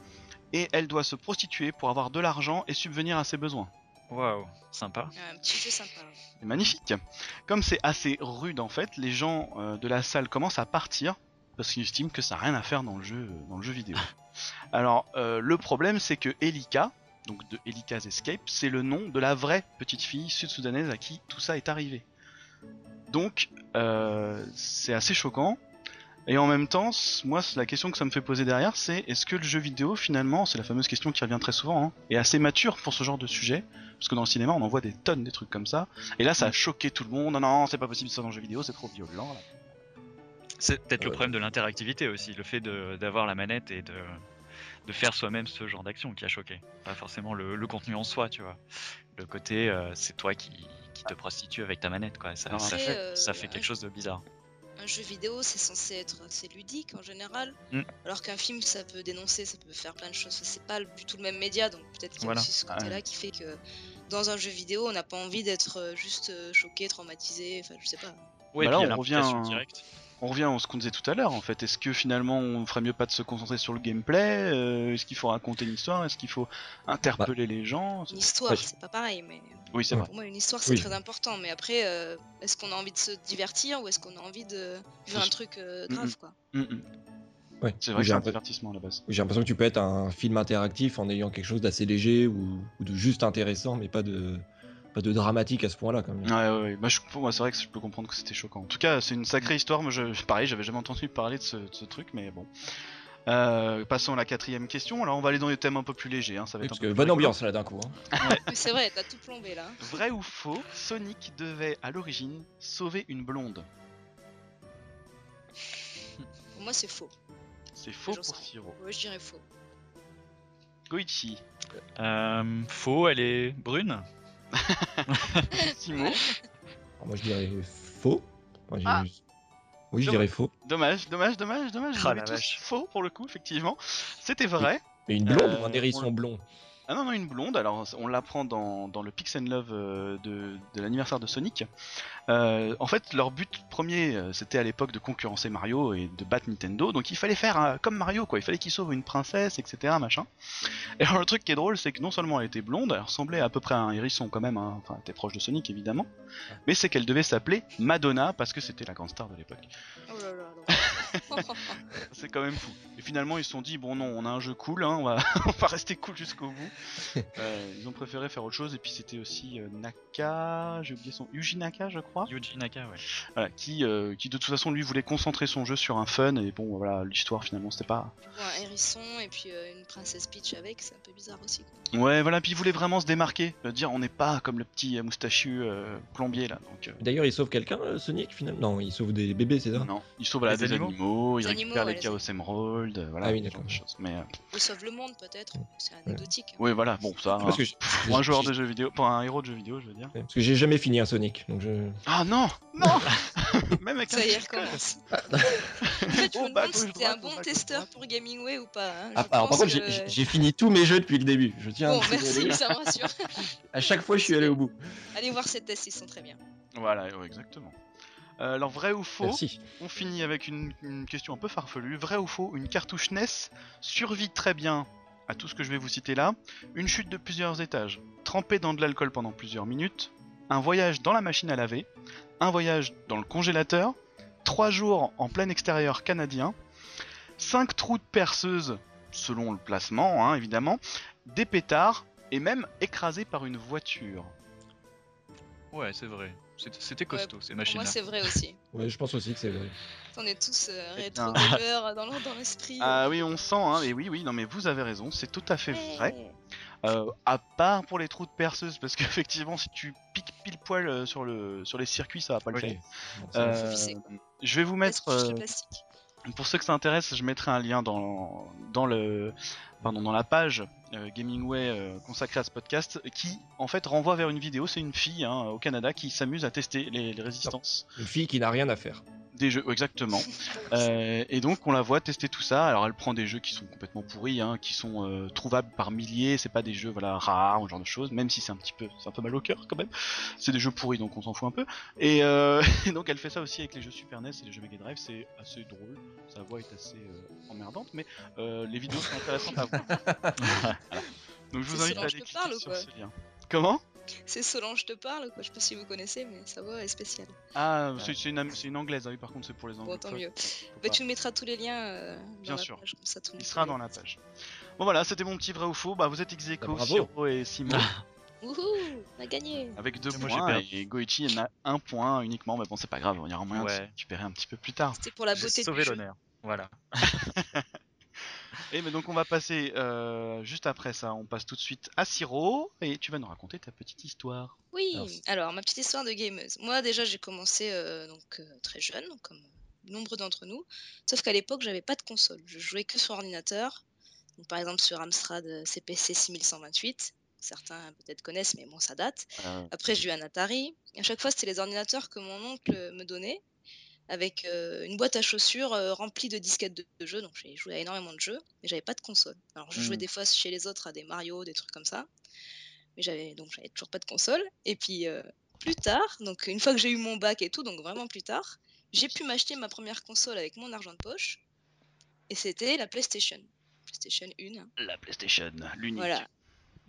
et elle doit se prostituer pour avoir de l'argent et subvenir à ses besoins. Waouh, sympa. Un petit jeu sympa. C'est magnifique. Comme c'est assez rude en fait, les gens euh, de la salle commencent à partir parce qu'ils estiment que ça n'a rien à faire dans le jeu, dans le jeu vidéo. Alors euh, le problème c'est que Elika, donc de Elika's Escape, c'est le nom de la vraie petite fille sud-soudanaise à qui tout ça est arrivé. Donc euh, c'est assez choquant. Et en même temps, moi, la question que ça me fait poser derrière, c'est est-ce que le jeu vidéo, finalement, c'est la fameuse question qui revient très souvent, hein, est assez mature pour ce genre de sujet? Parce que dans le cinéma, on en voit des tonnes des trucs comme ça. Et là, ça a choqué tout le monde. Non, non, c'est pas possible ça dans le jeu vidéo, c'est trop violent. là. C'est peut-être le Ouais. problème de l'interactivité aussi, le fait d'avoir la manette et de, de faire soi-même ce genre d'action qui a choqué. Pas forcément le, le contenu en soi, tu vois. Le côté, euh, c'est toi qui, qui te prostitue avec ta manette, quoi. Ça, fait, euh, ça fait quelque chose de bizarre. Un jeu vidéo, c'est censé être assez ludique en général. Mm. Alors qu'un film, ça peut dénoncer, ça peut faire plein de choses. C'est pas du tout le même média, donc peut-être qu'il y a Voilà. aussi ce Ah côté-là ouais. qui fait que dans un jeu vidéo, on n'a pas envie d'être euh, juste choqué, traumatisé, enfin je sais pas. Ouais, Bah là, on revient directe. On revient à ce qu'on disait tout à l'heure, en fait. Est-ce que finalement, on ferait mieux pas de se concentrer sur le gameplay Euh, Est-ce qu'il faut raconter une histoire Est-ce qu'il faut interpeller les gens Une histoire, Ouais. c'est pas pareil, mais Oui, c'est vrai. pour moi, une histoire, c'est Oui. très important. Mais après, euh, est-ce qu'on a envie de se divertir ou est-ce qu'on a envie de vivre un truc euh, grave, quoi? Mm. Ouais. C'est vrai que J'ai c'est un divertissement à la base. J'ai l'impression que tu peux être un film interactif en ayant quelque chose d'assez léger ou, ou de juste intéressant, mais pas de, pas de dramatique à ce point-là. Quand même. Ouais, ouais, ouais. Bah, je, pour moi, c'est vrai que je peux comprendre que c'était choquant. En tout cas, c'est une sacrée histoire. Moi, je, pareil, j'avais jamais entendu parler de ce, de ce truc, mais bon. Euh, passons à la quatrième question. Alors, on va aller dans des thèmes un peu plus légers. Hein. Ça va Oui, être un parce peu que plus bonne ambiance là d'un coup. hein. C'est vrai, t'as tout plombé là. Vrai ou faux Sonic devait à l'origine sauver une blonde? Pour moi, c'est faux. C'est faux pour. Siro. Ouais, je dirais faux. Goichi, Euh, faux, elle est brune? Simo. Alors moi je dirais faux. J'ai- Ah. Oui, je Dommage. dirais faux. Dommage, dommage, dommage, dommage. Vous Ah, avez tous vache. faux pour le coup, effectivement. C'était vrai. Mais une blonde Euh, ou un hérisson on- blond Ah non, non, une blonde. Alors, on l'apprend dans, dans le Pix and Love euh, de, de l'anniversaire de Sonic. Euh, en fait, leur but premier, euh, c'était à l'époque de concurrencer Mario et de battre Nintendo. Donc, il fallait faire comme Mario, quoi. Il fallait qu'il sauve une princesse, etc., machin. Et alors, le truc qui est drôle, c'est que non seulement elle était blonde, elle ressemblait à peu près à un hérisson quand même. hein. Enfin, elle était proche de Sonic, évidemment. Mais c'est qu'elle devait s'appeler Madonna parce que c'était la grande star de l'époque. Oh. C'est quand même fou. Et finalement, ils se sont dit bon non, on a un jeu cool, hein, on, va... on va rester cool jusqu'au bout. Euh, ils ont préféré faire autre chose. Et puis c'était aussi euh, Naka, j'ai oublié son Yuji Naka, je crois, Yuji Naka, ouais. voilà, qui, euh, qui de toute façon lui voulait concentrer son jeu sur un fun. Et bon, voilà, l'histoire finalement c'était pas. Un hérisson et puis euh, une princesse Peach avec, c'est un peu bizarre aussi. quoi. Ouais, voilà. Puis il voulait vraiment se démarquer, dire on n'est pas comme le petit euh, moustachu euh, plombier là. Donc euh, D'ailleurs, il sauve quelqu'un, euh, Sonic, finalement? Non, il sauve des bébés, c'est ça? Non, il sauve voilà, des animaux? animaux, il Les récupère animaux, les ouais, les Chaos Emerald, euh, voilà, Ah oui, d'accord. choses. Mais euh, le monde peut-être, c'est anecdotique. hein. oui, voilà, bon ça. Parce hein, que je- Pour un joueur de jeux vidéo, pour un héros de jeux vidéo, je veux dire. Parce que j'ai jamais fini un Sonic, donc je. Ah non Non Même avec Ça y est, petit elle code. commence. en fait, je me demande si t'es un bon testeur pour Gamingway ou pas. hein. Ah, alors, par contre, j'ai- que- j'ai j'ai fini tous mes jeux depuis le début. Je tiens. Bon, à merci, ça me rassure. À chaque fois, je suis allé au bout. Allez voir ces tests, ils sont très bien. Voilà, exactement. Euh, alors, vrai ou faux Merci. On finit avec une, une question un peu farfelue. Vrai ou faux Une cartouche NES survit très bien à tout ce que je vais vous citer là. Une chute de plusieurs étages, trempée dans de l'alcool pendant plusieurs minutes, un voyage dans la machine à laver, un voyage dans le congélateur, trois jours en plein extérieur canadien, cinq trous de perceuse selon le placement, hein, évidemment, des pétards et même écrasé par une voiture. Ouais, c'est vrai. C'était- costaud, ces Pour moi, c'est vrai aussi. Ouais, je pense aussi que c'est vrai. On est tous euh, Eh rétro gamers dans dans l'esprit. Ah oui, on sent, hein, et oui, oui, non mais vous avez raison, c'est tout à fait vrai. Ouais. Euh, à part pour les trous de perceuse, parce qu'effectivement, si tu piques pile poil euh, sur, le, sur les circuits, ça va pas le Oui. faire. Bon, Euh, je vais vous mettre, euh. Pour ceux que ça intéresse, je mettrai un lien dans, le, dans la page euh, Gamingway euh, consacrée à ce podcast, qui en fait renvoie vers une vidéo. C'est une fille hein, au Canada qui s'amuse à tester les résistances Une fille qui n'a rien à faire. Des jeux, exactement. Euh, et donc on la voit tester tout ça. Alors elle prend des jeux qui sont complètement pourris, hein, qui sont euh, trouvables par milliers. C'est pas des jeux voilà rares ou ce genre de choses. Même si c'est un petit peu, c'est un peu mal au cœur quand même. C'est des jeux pourris donc on s'en fout un peu. Et, euh, et donc elle fait ça aussi avec les jeux Super NES et les jeux Mega Drive. C'est assez drôle. Sa voix est assez euh, emmerdante, mais euh, les vidéos sont intéressantes à voir. Voilà. Donc je vous invite à aller cliquer sur ce lien. Comment? C'est Solange te parle, quoi. Je sais pas si vous connaissez, mais sa voix est spéciale. Ah, c'est une, anglaise. Ah oui, par contre c'est pour les Bon, anglophones. tant mieux. Bah, tu nous mettras tous les liens euh, dans Bien la sûr. page, comme ça, tout le Il sera dans la page. Bon voilà, c'était mon petit vrai ou faux. Bah vous êtes ex aequo, Bah. Siro et Simon, Wouhou, on a gagné. avec deux moi, j'ai points, perdu. et Goichi en a un point uniquement. Mais bon, c'est pas grave, on y aura moyen de se Ouais. récupérer un petit peu plus tard. C'était pour la beauté jeu. l'honneur. Voilà. Et mais donc on va passer euh, juste après ça, on passe tout de suite à Siro et tu vas nous raconter ta petite histoire. Oui, Alors, alors ma petite histoire de gameuse. Moi déjà j'ai commencé euh, donc euh, très jeune, comme nombreux d'entre nous, sauf qu'à l'époque j'avais pas de console, je jouais que sur ordinateur, donc, par exemple sur Amstrad CPC 6128, certains peut-être connaissent mais bon ça date. Euh, Après j'ai eu un Atari, et à chaque fois c'était les ordinateurs que mon oncle me donnait, avec euh, une boîte à chaussures euh, remplie de disquettes de, de jeux, donc j'ai joué à énormément de jeux, mais j'avais pas de console. Alors je jouais Mm. des fois chez les autres à des Mario, des trucs comme ça, mais j'avais donc j'avais toujours pas de console. Et puis euh, plus tard, donc une fois que j'ai eu mon bac et tout, donc vraiment plus tard, j'ai pu m'acheter ma première console avec mon argent de poche, et c'était la PlayStation, PlayStation 1. la PlayStation, l'unique. Voilà.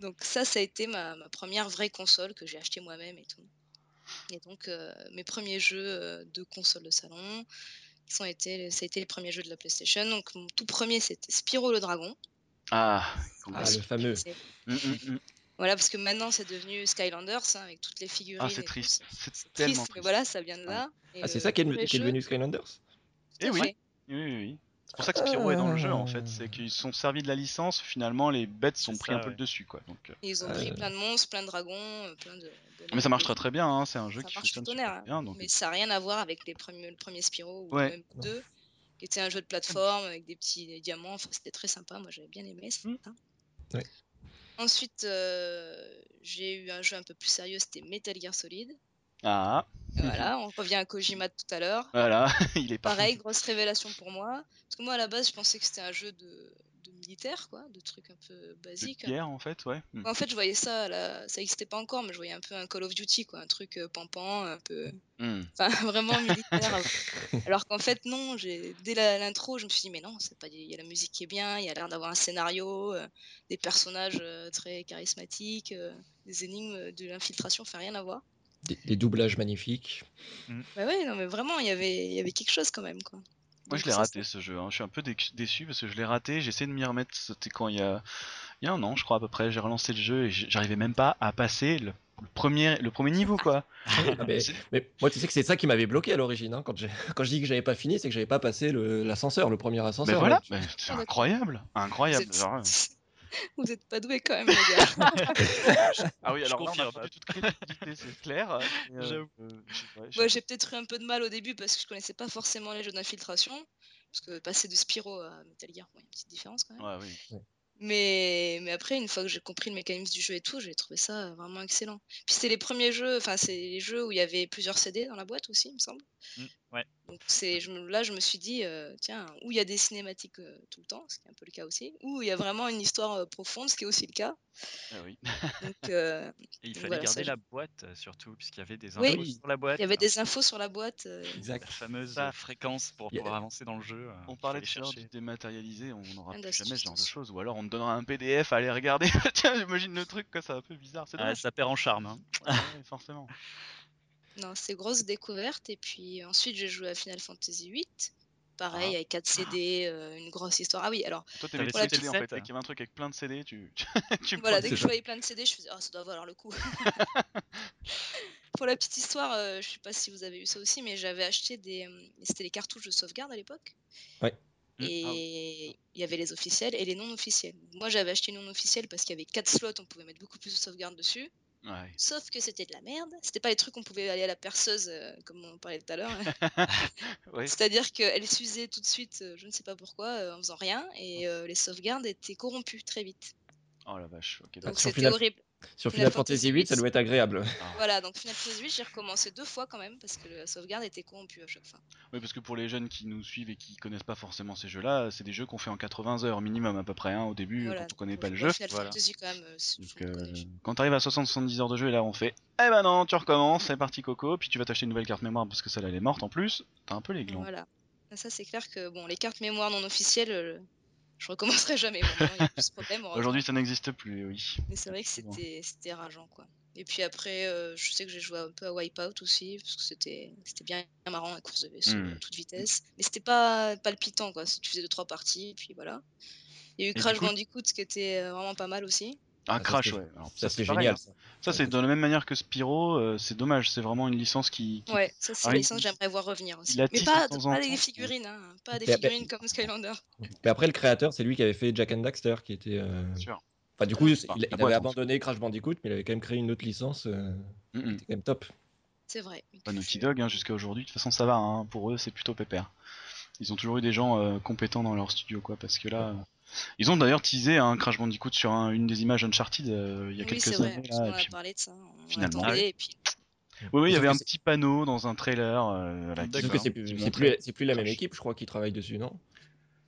Donc ça, ça a été ma, ma première vraie console que j'ai achetée moi-même et tout. Et donc euh, mes premiers jeux euh, de console de salon, qui sont été, ça a été les premiers jeux de la PlayStation. Donc mon tout premier, c'était Spyro le Dragon. Ah, Ah, le fameux. Mm, mm, mm. Voilà, parce que maintenant c'est devenu Skylanders hein, avec toutes les figurines. Ah, c'est triste. C'est tellement triste, mais triste. voilà, ça vient de là. Ah, c'est ça qui est, devenu Skylanders Eh. Oui, oui, oui. C'est pour ça que Spyro est dans le jeu en fait. Ah. C'est qu'ils se sont servis de la licence. Finalement, les bêtes sont pris ça, un peu le dessus quoi. Donc, euh, ils ont Euh. pris plein de monstres, plein de dragons, euh, plein de. Mais ça marche très très bien. Hein. C'est un jeu Ça qui marche fonctionne super tonnerre, hein. bien. Donc, Mais ça n'a rien à voir avec les premiers, le premier Spyro ou Ouais. même Non. deux, qui était un jeu de plateforme avec des petits diamants. Enfin, c'était très sympa. Moi, j'avais bien aimé ça. Mm. Ouais. Ensuite, euh, j'ai eu un jeu un peu plus sérieux. C'était Metal Gear Solid. Ah, Voilà, on revient à Kojima tout à l'heure. voilà, il est parti. Pareil, grosse révélation pour moi. Parce que moi, à la base, je pensais que c'était un jeu de de militaire, quoi, de trucs un peu basiques. Pierre en fait, ouais. Hmm. En fait, je voyais ça, là, ça n'existait pas encore, mais je voyais un peu un Call of Duty, quoi, un truc euh, pampant, un peu, Hmm. enfin, vraiment militaire. Alors qu'en fait, non, dès l'intro, je me suis dit, mais non, c'est pas, il y a la musique qui est bien, il y a l'air d'avoir un scénario, euh, des personnages euh, très charismatiques, euh, des énigmes, euh, de l'infiltration, enfin, rien à voir. Des, des doublages magnifiques. Bah ouais, non, mais vraiment, il y avait, il y avait quelque chose quand même, quoi. Moi, je l'ai raté ce jeu. hein. Je suis un peu dé- déçu parce que je l'ai raté. J'essaie de m'y remettre. C'était quand il y a, il y a un an, je crois à peu près. J'ai relancé le jeu et j'arrivais même pas à passer le, le premier, le premier niveau, quoi. Ah, mais, C'est- mais moi, tu sais que c'est ça qui m'avait bloqué à l'origine. hein. Quand, j'ai- quand je dis que j'avais pas fini, c'est que j'avais pas passé le- l'ascenseur, le, premier Mais ascenseur. voilà, là. mais c'est incroyable, incroyable. Genre. Vous êtes pas doués quand même, les gars. Ah oui, Je alors là, on n'a confirme. pas du tout de crédibilité, c'est clair. mais, euh, J'avoue. euh, j'ai- ouais, peut-être eu un peu de mal au début parce que je connaissais pas forcément les jeux d'infiltration. Parce que passer de Spyro à Metal Gear, bon, il y a une petite différence quand même. Ouais, oui. Mais, mais après, une fois que j'ai compris le mécanisme du jeu et tout, j'ai trouvé ça vraiment excellent. Puis c'était les premiers jeux, enfin, c'est les jeux où il y avait plusieurs CD dans la boîte aussi, il me semble. Mm, ouais. Donc c'est, je me- là, je me suis dit, euh, tiens, où il y a des cinématiques euh, tout le temps, ce qui est un peu le cas aussi, ou il y a vraiment une histoire euh, profonde, ce qui est aussi le cas. Ah oui. Donc euh, Et il Donc fallait voilà, garder ça, la boîte euh, surtout, puisqu'il y avait des Oui. infos sur la boîte. il y avait des infos sur la boîte. euh, Exact. La fameuse Ça. fréquence pour Il y a- pouvoir avancer dans le jeu. euh, On parlait fallait tout à l'heure du chercher. dématérialisé, on n'aura Plein plus jamais ce genre de choses. Ou alors on te donnera un PDF à aller regarder. Tiens, j'imagine le truc, quoi, c'est un peu bizarre. C'est Ah, dommage. ça perd en charme. hein. Ouais, forcément. Non, c'est grosse découverte. Et puis ensuite, j'ai joué à Final Fantasy VIII. Pareil, Ah. avec 4 CD, euh, une grosse histoire. Ah oui, alors Toi, t'aimais T'avais tous les fait CD en fait. set Dès qu'il y avait un truc avec plein de CD, tu, tu voilà, dès que je voyais plein de CD, je faisais Ah, ça doit valoir le coup. Pour la petite histoire, euh, je sais pas si vous avez eu ça aussi, mais j'avais acheté des. euh, C'était les cartouches de sauvegarde à l'époque. Ouais. Mm. Et Ah il y avait les officiels et les non officiels. Moi, j'avais acheté non officiels parce qu'il y avait 4 slots, on pouvait mettre beaucoup plus de sauvegarde dessus. Ouais. Sauf que c'était de la merde. C'était pas les trucs qu'on pouvait aller à la perceuse, euh, comme on parlait tout à l'heure. Ouais. C'est-à-dire qu'elle s'usait tout de suite, euh, je ne sais pas pourquoi, euh, en faisant rien, et euh, les sauvegardes étaient corrompues très vite. Oh la vache. Ok. Donc c'était Final- horrible. Sur Final Final Fantasy VIII, ça doit être agréable. Ah. Voilà, donc Final Fantasy VIII, j'ai recommencé deux fois quand même, parce que la sauvegarde était corrompue à chaque fois. Oui, parce que pour les jeunes qui nous suivent et qui connaissent pas forcément ces jeux-là, c'est des jeux qu'on fait en 80 heures minimum à peu près hein, au début Voilà, quand on connaît pas le jeu. Final voilà. Fantasy quand même, euh, Donc, euh, quand t'arrives à 60-70 heures de jeu et là on fait Eh ben non, tu recommences, c'est parti coco, puis tu vas t'acheter une nouvelle carte mémoire parce que celle elle est morte en plus, t'as un peu les glands. Voilà. Ça c'est clair que bon, les cartes mémoire non officielles, euh, je recommencerai jamais. Aujourd'hui ça n'existe plus, oui. Mais c'est vrai que c'était c'était rageant quoi. Et puis après, euh, je sais que j'ai joué un peu à Wipeout aussi, parce que c'était c'était bien marrant, la course de vaisseau à toute vitesse. Mais c'était pas palpitant quoi, tu faisais deux trois parties, et puis voilà. Il y a eu Crash Bandicoot qui était euh, vraiment pas mal aussi. Ah, Ah, ça, Crash, ouais. Alors, Ça, c'est génial. hein. ça. Ça, c'est de la même manière que Spyro, euh, c'est dommage, c'est vraiment une licence qui. qui- Ouais, ça c'est Ah, une licence que j'aimerais voir revenir aussi. Mais pas, de pas des figurines, hein, pas des Mais- figurines comme Skylander. Mais après, le créateur, c'est lui qui avait fait Jack and Daxter, qui était. euh, Bien sûr. Enfin, du coup, il, Enfin, il avait boîte, en abandonné Crash Bandicoot, mais il avait quand même créé une autre licence. euh, Mm. C'était quand même top. C'est vrai. Bah, Naughty Dog, hein, jusqu'à aujourd'hui, de toute façon ça va, hein, pour eux c'est plutôt pépère. Ils ont toujours eu des gens euh, compétents dans leur studio, quoi, parce que là. Ils ont d'ailleurs teasé un Crash Bandicoot sur un- une des images Uncharted euh, il y a Oui, quelques c'est vrai, années. Là, a parlé de ça. On finalement- attendait, oui. et puis Oui, oui, il y avait un petit panneau dans un trailer. euh, c'est plus, plus, la même équipe, je crois, qui travaille dessus, non?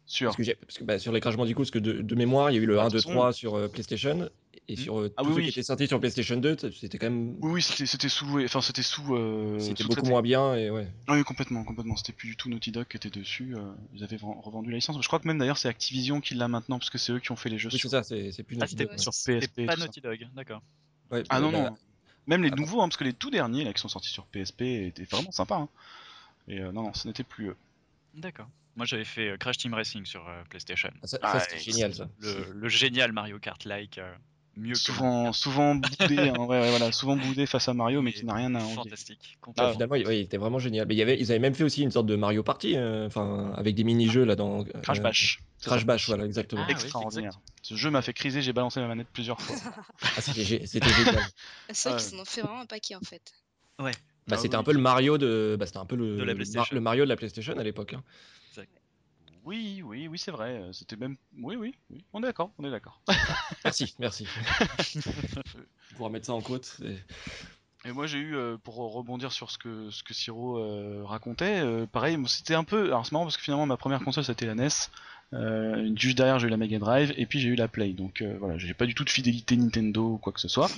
Sûr. Parce que, j'ai- parce que bah, sur les Crash Bandicoot, parce que de, de mémoire, il y a eu le Bah, 1, de 2, toute 3 sur euh, PlayStation, et Hmm. sur euh, Ah tous oui, ceux oui. qui étaient sortis sur PlayStation 2, c'était quand même. Oui, oui, c'était c'était sous, enfin c'était sous. euh, C'était beaucoup moins bien, et ouais. Ah Oui, complètement, complètement. C'était plus du tout Naughty Dog qui était dessus. euh, ils avaient revendu la licence. Je crois que même d'ailleurs c'est Activision qui l'a maintenant parce que c'est eux qui ont fait les jeux Oui, sur, c'est ça, c'est c'est plus Ah, Naughty Dog, ouais. sur PSP. C'était pas tout. Naughty Dog, d'accord. Ouais, Ah non, non. Même les ah, nouveaux, hein, parce que les tout derniers là qui sont sortis sur PSP étaient vraiment sympas. hein. Et euh, non, non, ce n'était plus eux. D'accord. Moi j'avais fait Crash Team Racing sur euh, PlayStation. Ah, ça, Ah, ça, c'était ouais, génial, ça. Le, le génial Mario Kart-like, euh, mieux que Souvent, souvent boudé, hein, ouais, ouais, voilà, souvent boudé face à Mario, mais qui n'a rien à envier. Fantastique. Ah, complètement. finalement, il, ouais, il était vraiment génial. Mais il y avait, ils avaient même fait aussi une sorte de Mario Party, euh, enfin, avec des mini-jeux là dans. euh, Crash Bash. Crash. Bash, voilà, exactement. Ah, oui, Extraordinaire. exact. Ce jeu m'a fait criser, j'ai balancé ma manette plusieurs fois. Ah, c'était gé- c'était génial. c'est vrai Ah, qu'ils en ont fait vraiment un paquet en fait. Ouais. Bah, Ah c'était oui. un peu le Mario de, bah, c'était un peu le, De la PlayStation. le Mario de la PlayStation à l'époque. hein. Oui, oui, oui, c'est vrai. C'était même. Oui, oui, oui. On est d'accord, on est d'accord. Merci, merci. Pour remettre ça en côte. Et moi j'ai eu, euh, pour rebondir sur ce que, ce que Siro euh, racontait, euh, pareil, c'était un peu. Alors c'est marrant parce que finalement ma première console c'était la NES, Euh, juste derrière, j'ai eu la Mega Drive et puis j'ai eu la Play. Donc voilà, j'ai pas du tout de fidélité Nintendo ou quoi que ce soit.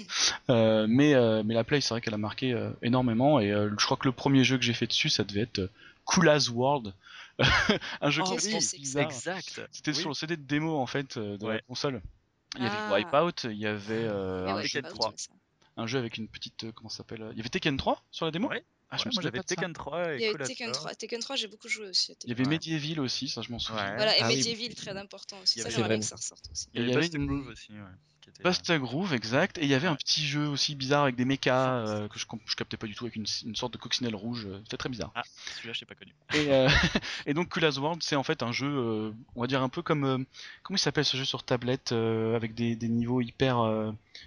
Mais, mais la Play, c'est vrai qu'elle a marqué énormément. Et je crois que le premier jeu que j'ai fait dessus, ça devait être Cool as World. un jeu Oh, qui oui, était c'est bizarre. Exact. C'était Oui. sur le CD de démo en fait euh, de la console. Il y avait Ah. Wipeout, il y avait euh, ouais, je sais Tekken où 3. tu vois ça. un jeu avec une petite euh, comment ça s'appelle euh, Il y avait Tekken 3 sur la démo? Ouais. Ah, je Ouais, me moi souviens j'avais. Tekken 3 Il et y Cool avait Tekken Star. 3. Tekken 3, j'ai beaucoup joué aussi. Il y avait Ouais. Medieval aussi, ça je m'en souviens. Ouais. Voilà, et Ah oui. Medieval, très important aussi. Il y Ça, avait- j'aimerais bien c'est que ça ressorte aussi. Il y Et il y avait avait une- Groove aussi. Ouais, qui était, Groove, exact. Et il y avait un petit jeu aussi bizarre avec des mechas euh, que je, je captais pas du tout, avec une, une sorte de coccinelle rouge. euh, C'était très bizarre. Ah, celui-là je l'ai pas connu. Et, euh, et donc Cool as World, c'est en fait un jeu, euh, on va dire un peu comme comment il s'appelle ce jeu sur tablette avec des, des niveaux hyper